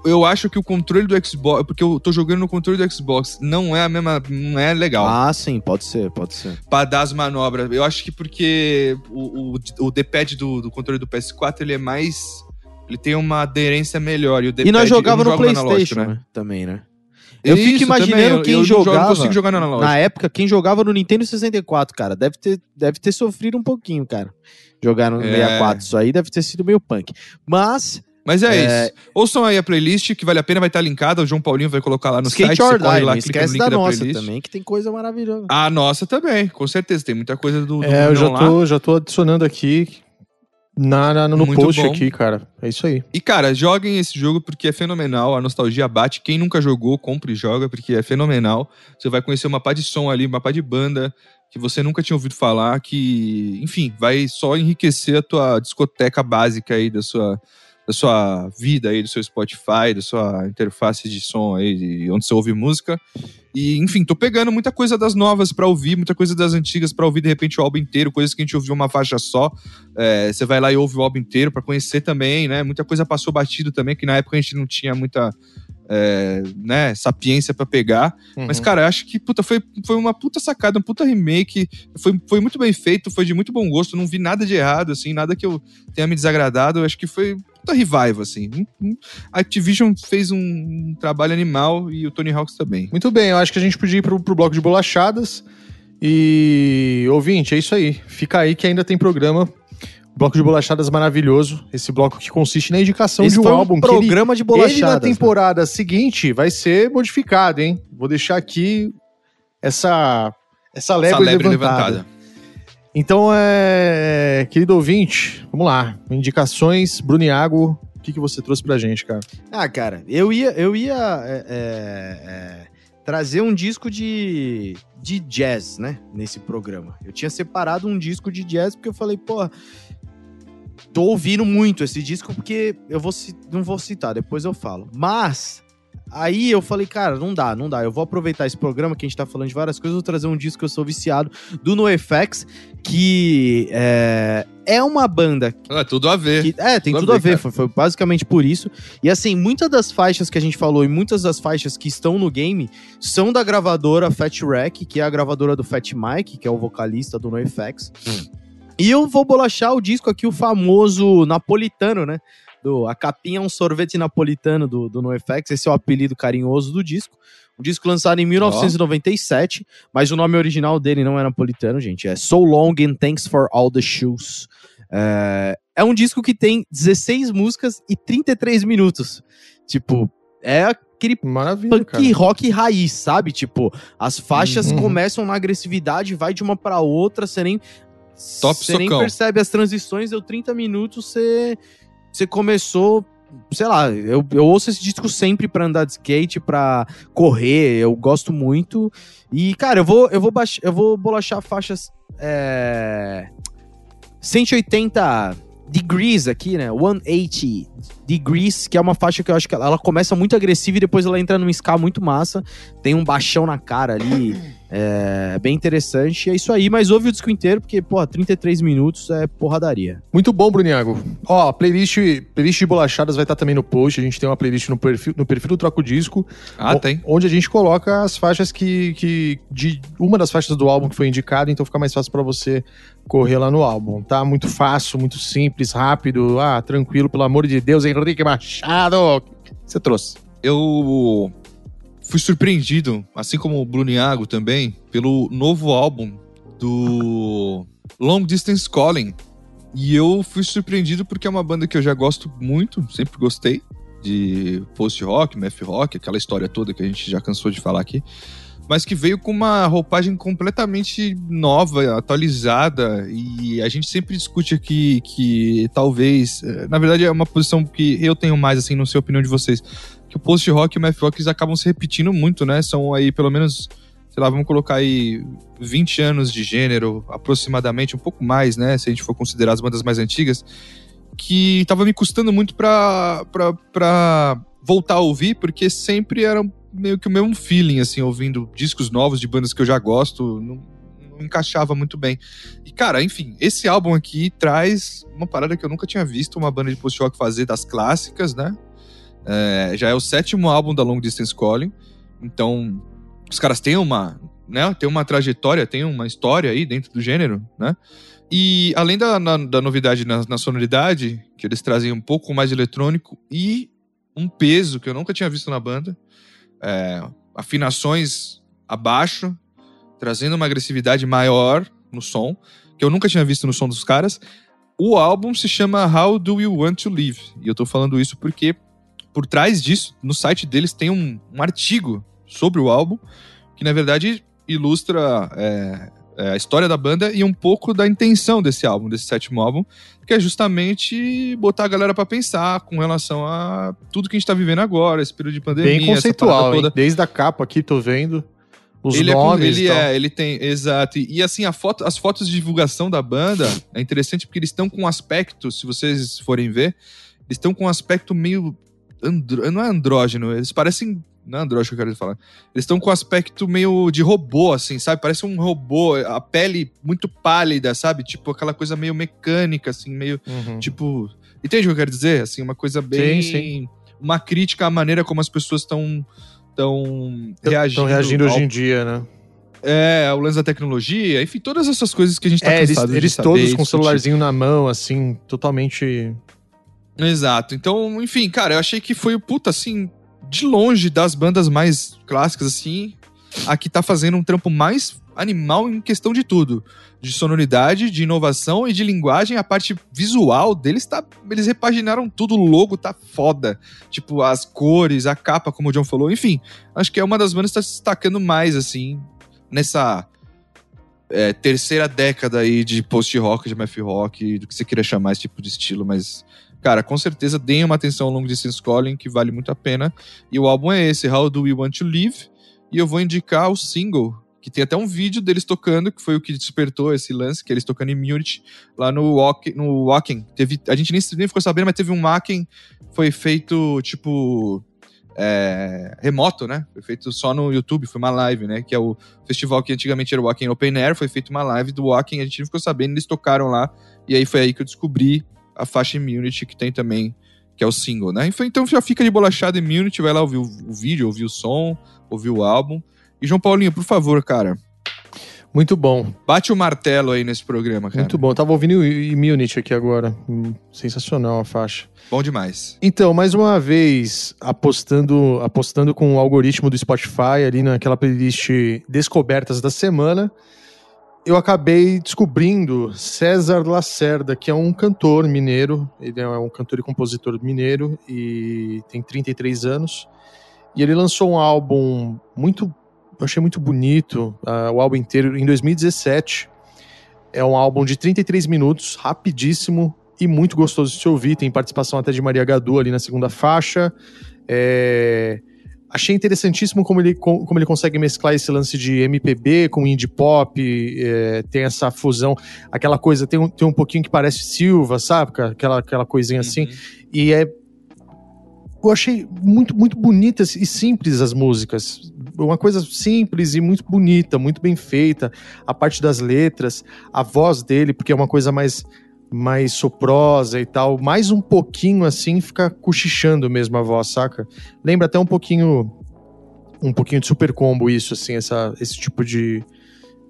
eu acho que o controle do Xbox. Porque eu tô jogando no controle do Xbox, não é a mesma. Não é legal. Ah, sim, pode ser, pode ser. Pra dar as manobras. Eu acho que porque o, o, o D-pad do, do controle do PS4 ele é mais. Ele tem uma aderência melhor. E, o E nós jogava não no PlayStation, né? Também, né? Eu Isso, fico imaginando eu- quem eu jogo- jogava. não consigo jogar no analógico. Na época, quem jogava no Nintendo 64, cara, deve ter, deve ter sofrido um pouquinho, cara. Jogar no É. 64. Isso aí deve ter sido meio punk. Mas, Mas é, É. isso. Ouçam aí a playlist, que vale a pena, vai estar linkada. O João Paulinho vai colocar lá no Skate site. or Você corre Die, lá, não clica no esquece link da da, nossa playlist. também, que tem coisa maravilhosa. A nossa também, com certeza. Tem muita coisa do, do É, eu já Brunão lá. tô, já tô adicionando aqui na, na- no Muito post bom. aqui, cara. É isso aí. E, cara, joguem esse jogo porque é fenomenal. A nostalgia bate. Quem nunca jogou, compre e joga, porque é fenomenal. Você vai conhecer uma pá de som ali, uma pá de banda que você nunca tinha ouvido falar, que, enfim, vai só enriquecer a tua discoteca básica aí da sua, da sua vida aí, do seu Spotify, da sua interface de som aí, de onde você ouve música. E, enfim, tô pegando muita coisa das novas pra ouvir, muita coisa das antigas pra ouvir, de repente, o álbum inteiro, coisas que a gente ouviu uma faixa só. É, você vai lá e ouve o álbum inteiro pra conhecer também, né? Muita coisa passou batido também, que na época a gente não tinha muita é, né, sapiência pra pegar. Mas, Uhum. cara, eu acho que puta, foi, foi uma puta sacada, um puta remake. Foi, foi muito bem feito, foi de muito bom gosto. Não vi nada de errado, assim, nada que eu tenha me desagradado. Eu acho que foi puta revival, assim. Hum, hum. A Activision fez um, trabalho animal e o Tony Hawks também. Muito bem, eu acho que a gente podia ir pro, pro bloco de bolachadas. E, ouvinte, é isso aí. Fica aí que ainda tem programa. Bloco de bolachadas maravilhoso. Esse bloco que consiste na indicação Esse de um álbum um que ele, programa de ele na bolachadas. né? temporada seguinte vai ser modificado, hein? Vou deixar aqui essa, essa lebre, Essa lebre levantada. levantada. Então, é, querido ouvinte, vamos lá. Indicações, Bruno Iago, o que, que você trouxe pra gente, cara? Ah, cara, eu ia, eu ia é, é, é, trazer um disco de, de jazz, né? Nesse programa. Eu tinha separado um disco de jazz porque eu falei, pô, tô ouvindo muito esse disco porque eu vou não vou citar, depois eu falo. Mas aí eu falei, cara, não dá, não dá. Eu vou aproveitar esse programa que a gente tá falando de várias coisas, vou trazer um disco que eu sou viciado do NoFX, que é, é uma banda Ah, tudo a ver. que- é, tem Tudo a tudo a ver, ver, cara. foi, foi basicamente por isso. E assim, muitas das faixas que a gente falou e muitas das faixas que estão no game são da gravadora Fat Wreck, que é a gravadora do Fat Mike, que é o vocalista do NoFX. E eu vou bolachar o disco aqui, o famoso napolitano, né? Do, a capinha é um sorvete napolitano do, do NoFX, esse é o apelido carinhoso do disco. Um disco lançado em 1997, mas o nome original dele não é napolitano, gente. É So Long and Thanks for All the Shoes. É, é um disco que tem 16 músicas e 33 minutos. Tipo, é aquele Maravilha, cara. punk rock raiz, sabe? Tipo, as faixas Uhum. começam na agressividade, vai de uma pra outra, você nem. Top Você nem percebe as transições, deu 30 minutos, você. Você começou. Sei lá, eu, eu ouço esse disco sempre pra andar de skate, pra correr, eu gosto muito. E, cara, eu vou, eu vou, baix, eu vou bolachar faixas. É, 180 degrees aqui, né? 180 degrees, que é uma faixa que eu acho que ela, ela começa muito agressiva e depois ela entra num ska muito massa. Tem um baixão na cara ali, é bem interessante. É isso aí, mas ouve o disco inteiro, porque, porra, 33 minutos é porradaria. Muito bom, Bruniago. Ó, a playlist, playlist de bolachadas vai estar também no post. A gente tem uma playlist no perfil, no perfil do Troco Disco. Ah, o- tem. Onde a gente coloca as faixas que, que. de uma das faixas do álbum que foi indicado, então fica mais fácil pra você correr lá no álbum, tá? Muito fácil, muito simples, rápido. Ah, tranquilo, pelo amor de Deus, Henrique Machado. O que Você trouxe. eu fui surpreendido, assim como o Bluniago também, pelo novo álbum do Long Distance Calling. E eu fui surpreendido porque é uma banda que eu já gosto muito, sempre gostei, de post-rock, math rock, aquela história toda que a gente já cansou de falar aqui. Mas que veio com uma roupagem completamente nova, atualizada, e a gente sempre discute aqui que talvez. eh, Na verdade, é uma posição que eu tenho mais, assim, não sei a opinião de vocês que o post-rock e o math rock eles acabam se repetindo muito, né? São aí pelo menos, sei lá, vamos colocar aí 20 anos de gênero, aproximadamente, um pouco mais, né? Se a gente for considerar as bandas mais antigas, que tava me custando muito pra, pra, pra voltar a ouvir, porque sempre era meio que o mesmo feeling, assim, ouvindo discos novos de bandas que eu já gosto, não, não encaixava muito bem. E, cara, enfim, esse álbum aqui traz uma parada que eu nunca tinha visto uma banda de post-rock fazer das clássicas, né? É, já é o sétimo álbum da Long Distance Calling. Então, os caras têm uma, né, tem uma trajetória, tem uma história aí dentro do gênero, né? E além da, na- da novidade na, na sonoridade, que eles trazem um pouco mais de eletrônico e um peso que eu nunca tinha visto na banda, é, afinações abaixo, trazendo uma agressividade maior no som, que eu nunca tinha visto no som dos caras. o álbum se chama How Do You Want to Live? E eu tô falando isso porque por trás disso, no site deles tem um, um artigo sobre o álbum que na verdade ilustra é, é, a história da banda e um pouco da intenção desse álbum, desse sétimo álbum, que é justamente botar a galera para pensar com relação a tudo que a gente tá vivendo agora, esse período de pandemia. Bem conceitual, toda. Desde a capa aqui, tô vendo. Os ele nomes. É, ele é, ele tem, exato. E, e, assim, a foto, as fotos de divulgação da banda é interessante porque eles estão com um aspecto, se vocês forem ver, eles estão com um aspecto meio. Andro, não é andrógeno, eles parecem não é androide que eu quero falar. Eles estão com aspecto meio de robô, assim, sabe? Parece um robô, a pele muito pálida, sabe? Tipo aquela coisa meio mecânica, assim, meio. Uhum. Tipo. Entende o que eu quero dizer? Assim, uma coisa bem. Sim, sim. Uma crítica à maneira como as pessoas estão. Estão reagindo. Estão reagindo ao... hoje em dia, né? É, o lance da tecnologia, enfim, todas essas coisas que a gente tá é, cansado eles, eles todos com o celularzinho na mão, assim, totalmente. Exato. Então, enfim, cara, eu achei que foi, puta, assim, de longe das bandas mais clássicas, assim, aqui tá fazendo um trampo mais animal em questão de tudo. De sonoridade, de inovação e de linguagem. A parte visual deles tá. Eles repaginaram tudo, o logo tá foda. Tipo, as cores, a capa, como o John falou. Enfim, acho que é uma das bandas que tá se destacando mais, assim, nessa. É, terceira década aí de post-rock, de math rock, do que você queira chamar esse tipo de estilo, mas cara, com certeza deem uma atenção ao Long Distance Calling, que vale muito a pena. E o álbum é esse, How Do We Want to Live? E eu vou indicar o single, que tem até um vídeo deles tocando, que foi o que despertou esse lance, que eles tocando em Munich, lá no Walking. No walking. A gente nem, nem ficou sabendo, mas teve um Wacken, foi feito, tipo... É, remoto, né? Foi feito só no YouTube, foi uma live, né? Que é o festival que antigamente era o Walking Open Air, foi feito uma live do Walking, a gente não ficou sabendo, eles tocaram lá, e aí foi aí que eu descobri a faixa Immunity, que tem também, que é o single, né? Então já fica de bolachado Immunity, vai lá ouvir o, vídeo, ouvir o som, ouvir o álbum. E João Paulinho, por favor, cara. Muito bom. Bate o martelo aí nesse programa, cara. Muito bom. tava ouvindo o Immunity aqui agora. Hum, sensacional a faixa. Bom demais. Então, mais uma vez, apostando, apostando com o algoritmo do Spotify ali naquela playlist Descobertas da Semana eu acabei descobrindo César Lacerda, que é um cantor mineiro. Ele é um cantor e compositor mineiro e tem 33 anos. E ele lançou um álbum muito. Eu achei muito bonito, uh, o álbum inteiro, em 2017. É um álbum de 33 minutos, rapidíssimo e muito gostoso de se ouvir. Tem participação até de Maria Gadu ali na segunda faixa. É achei interessantíssimo como ele, como ele consegue mesclar esse lance de MPB com indie pop, é, tem essa fusão, aquela coisa, tem um, tem um pouquinho que parece Silva, sabe? Aquela, aquela coisinha uhum. assim. E é. Eu achei muito, muito bonitas e simples as músicas. Uma coisa simples e muito bonita, muito bem feita. A parte das letras, a voz dele, porque é uma coisa mais mais soprosa e tal, mais um pouquinho assim, fica cochichando mesmo a voz, saca? Lembra até um pouquinho um pouquinho de super combo isso, assim, essa, esse tipo de,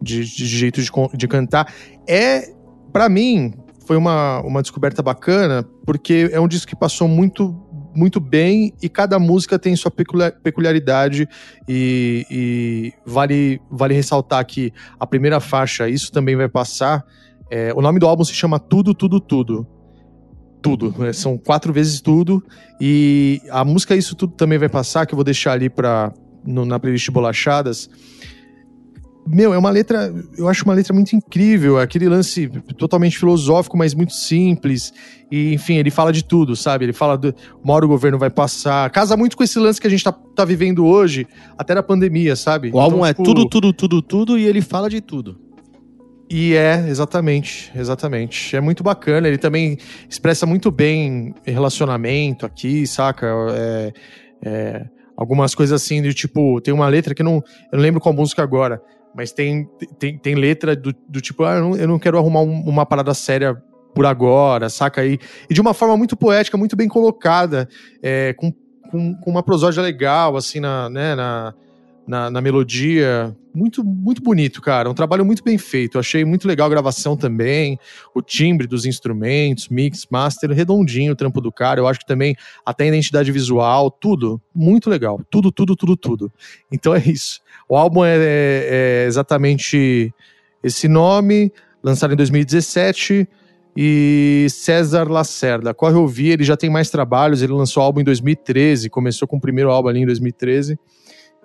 de, de jeito de, de cantar. É, para mim, foi uma, uma descoberta bacana, porque é um disco que passou muito muito bem e cada música tem sua peculiaridade e, e vale, vale ressaltar que a primeira faixa, isso também vai passar, é, o nome do álbum se chama Tudo, Tudo, Tudo. Tudo. Né? São quatro vezes tudo. E a música Isso Tudo também vai passar, que eu vou deixar ali pra, no, na playlist Bolachadas. Meu, é uma letra, eu acho uma letra muito incrível, é aquele lance totalmente filosófico, mas muito simples. E, enfim, ele fala de tudo, sabe? Ele fala do uma hora o governo vai passar. Casa muito com esse lance que a gente tá, tá vivendo hoje, até na pandemia, sabe? O álbum então, é tipo... tudo, tudo, tudo, tudo, e ele fala de tudo. E é, exatamente, exatamente. É muito bacana. Ele também expressa muito bem relacionamento aqui, saca? É, é, algumas coisas assim, de tipo, tem uma letra que eu não, eu não lembro qual música agora, mas tem, tem, tem letra do, do tipo, ah, eu não, eu não quero arrumar um, uma parada séria por agora, saca? E, e de uma forma muito poética, muito bem colocada, é, com, com, com, uma prosódia legal, assim, na, né, na, na, na, melodia. Muito, muito bonito, cara. Um trabalho muito bem feito. Eu achei muito legal a gravação também, o timbre dos instrumentos, mix, master, redondinho o trampo do cara. Eu acho que também até a identidade visual, tudo. Muito legal. Tudo, tudo, tudo, tudo. Então é isso. O álbum é, é, é exatamente esse nome, lançado em 2017. E César Lacerda, corre ouvir, ele já tem mais trabalhos, ele lançou álbum em 2013, começou com o primeiro álbum ali em 2013.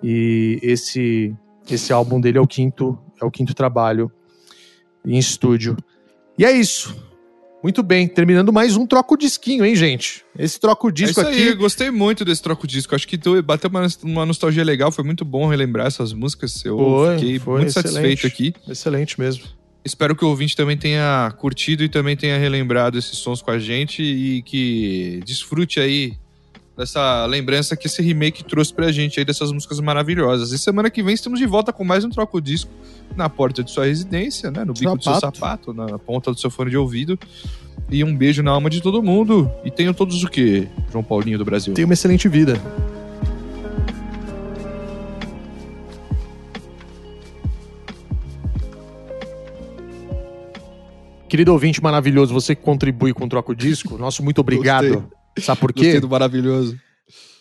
E esse esse álbum dele é o quinto, é o quinto trabalho em estúdio. E é isso. Muito bem, terminando mais um troco disquinho, hein, gente? Esse troco disco é isso aqui. Aí, eu gostei muito desse troco disco. Acho que bateu uma, uma nostalgia legal, foi muito bom relembrar essas músicas. Eu Foi, fiquei foi muito excelente. satisfeito aqui. Excelente mesmo. Espero que o ouvinte também tenha curtido e também tenha relembrado esses sons com a gente e que desfrute aí dessa lembrança que esse remake trouxe pra gente aí dessas músicas maravilhosas. E semana que vem estamos de volta com mais um troco disco na porta de sua residência, né? No bico do seu Sapato. sapato, na ponta do seu fone de ouvido. E um beijo na alma de todo mundo. E tenham todos o quê, João Paulinho do Brasil? Tenha uma excelente vida. Querido ouvinte maravilhoso, você que contribui com o Troco Disco, nosso muito obrigado. Sabe por quê? Do maravilhoso.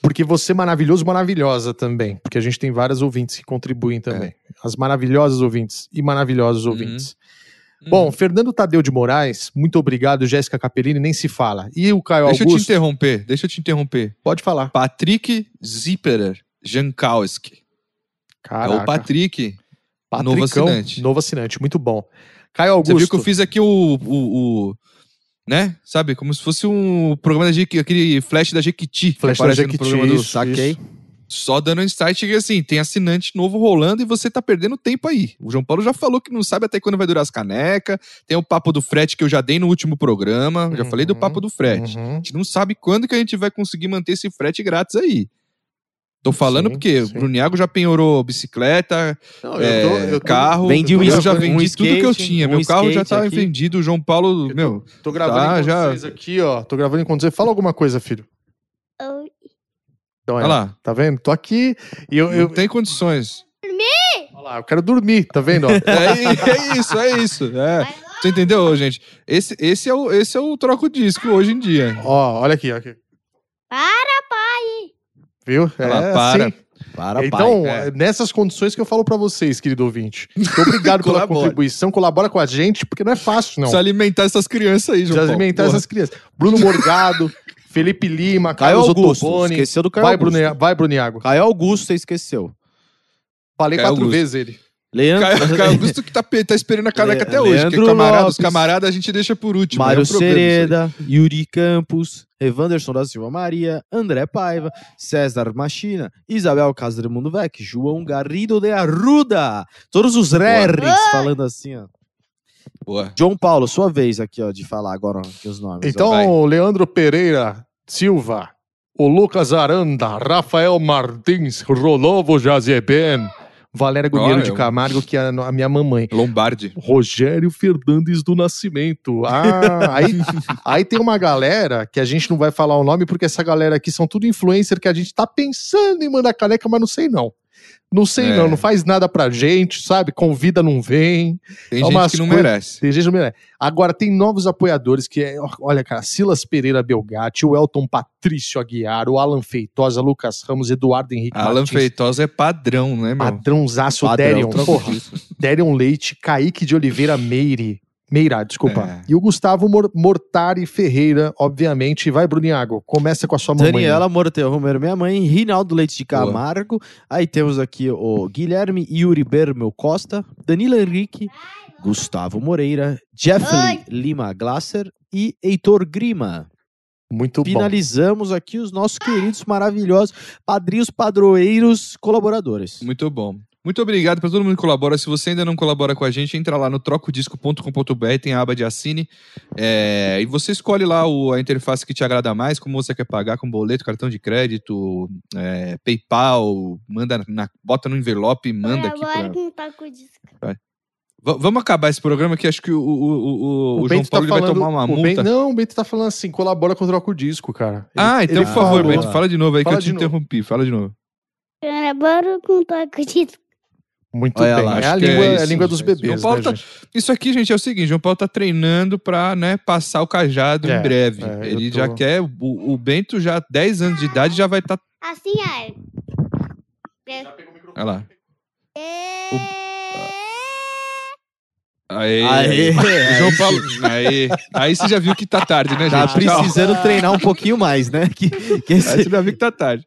Porque você é maravilhoso, maravilhosa também. Porque a gente tem várias ouvintes que contribuem também. As maravilhosas ouvintes e maravilhosos ouvintes. Bom, Fernando Tadeu de Moraes, muito obrigado. Jéssica Capellini, nem se fala. E o Caio deixa eu te Augusto, interromper, deixa eu te interromper. pode falar. Patrick Zipperer Jankowski. Caraca. É o Patrick. Patricão, novo assinante. Novo assinante, muito bom. Caio Você Augusto. viu que eu fiz aqui o, o, o- Né? Sabe? Como se fosse um programa da Jequi- aquele flash da Jequiti. Flash da no Jequiti, programa do- isso. Saquei. Só dando um insight que assim, tem assinante novo rolando e você tá perdendo tempo aí. O João Paulo já falou que não sabe até quando vai durar as canecas. Tem o papo do frete que eu já dei no último programa. Eu Já Uhum. falei do papo do frete. Uhum. A gente não sabe quando que a gente vai conseguir manter esse frete grátis aí. Tô falando Sim, porque sim. o Bruniago já penhorou bicicleta, Não, é, carro. Vendi eu já skate, vendi um tudo que eu skate, tinha. um Meu carro já skate tá aqui. vendido. O João Paulo, Eu meu, Tô gravando Tá, já- vocês aqui, ó. Tô gravando enquanto você fala alguma coisa, filho. Oi. Então, é, olha lá. Tá vendo? Tô aqui e eu, eu, Não tem condições. olha lá, eu quero dormir, tá vendo? É, é isso, é isso. É. Você entendeu, gente? Esse, esse, é o, esse é o troco disco hoje em dia. ó, olha aqui, ó, aqui. Para, pai! Viu? Olha lá, para. assim. Para, Então, é. é nessas condições que eu falo pra vocês, querido ouvinte. Muito obrigado pela contribuição, colabora com a gente, porque não é fácil, não. Precisa alimentar essas crianças aí, João Precisa Paulo. alimentar Porra. essas crianças. Bruno Morgado, Felipe Lima, Caio Carlos Augusto. Ottoboni. Esqueceu do Caio Vai, Augusto. Brune, vai, Bruniago. Caio Augusto, você esqueceu. Falei Caio quatro Augusto. vezes ele. Leandro... Caio, Caio Augusto que tá, tá esperando a caneca Le- até hoje. Porque Leandro camarada, os Lopes. camaradas a gente deixa por último. é Mário aí. Sereda, Yuri Campos, Evanderson da Silva Maria, André Paiva, César Machina, Isabel Casaremundo Vec, João Garrido de Arruda. Todos os Rerres falando assim, ó. Boa. João Paulo, sua vez aqui, ó, de falar agora aqui os nomes. ó. Então, o Leandro Pereira Silva, o Lucas Aranda, Rafael Martins, Rolovo Jazeben, Valéria Guilherme Olha, de eu- Camargo, que é a minha mamãe. Lombardi. Rogério Fernandes do Nascimento. Ah, aí, aí tem uma galera que a gente não vai falar o nome, porque essa galera aqui são tudo influencer que a gente tá pensando em mandar caneca, mas não sei não. Não sei É. não, não faz nada pra gente, sabe? Convida, não vem. Tem É gente que não merece. Tem gente que não merece. Agora, tem novos apoiadores que é, olha, cara, Silas Pereira Belgatti, o Elton Patrício Aguiar, o Alan Feitosa, Lucas Ramos, Eduardo Henrique Alan Martins, Feitosa é padrão, né, meu? Padrãozaço Padrão, Derion, porra. Derion Leite, Kaique de Oliveira Meire. Meira, desculpa. É. E o Gustavo Mor Mortari Ferreira, obviamente. Vai, Bruniago, começa com a sua mamãe. Daniela Morteu Romero, minha mãe, Rinaldo Leite de Boa. Camargo. Aí temos aqui o Guilherme Yuri Bermel Costa, Danilo Henrique, Gustavo Moreira, Jeffrey Oi. Lima Glasser e Heitor Grima. Muito bom. Finalizamos aqui os nossos queridos, maravilhosos padrinhos, padroeiros, colaboradores. Muito bom. Muito obrigado para todo mundo que colabora. Se você ainda não colabora com a gente, entra lá no trocodisco.com.br, tem a aba de assine. É, e você escolhe lá o- a interface que te agrada mais, como você quer pagar, com boleto, cartão de crédito, é, PayPal, manda na- bota no envelope e manda aqui Agora pra... com. Va- Vamos acabar esse programa que acho que o, o, o, o- o João Bento tá Paulo vai falando- tomar uma o multa. Ben- não, o Bento tá falando assim, colabora com o Troco Disco, cara. Ele- Ah, então por favor, falou- Bento, fala de novo aí Fala que eu te novo. interrompi. Fala de novo. Agora com taco disco. Muito Olha bem. lá, é, a que língua, é é a isso, língua dos bebês, João Paulo né, tá- gente? Isso aqui, gente, é o seguinte: João Paulo tá treinando pra, né, passar o cajado É, em breve. é, Ele tô- já quer. O, o Bento já, 10 anos de idade, já vai estar. Assim, é. É. olha lá. É... Aê. Aê. João Paulo. Aí, aí você já viu que tá tarde, né, Tá gente? Tchau. precisando treinar um pouquinho mais, né? Que, que Aí esse, você já viu que tá tarde.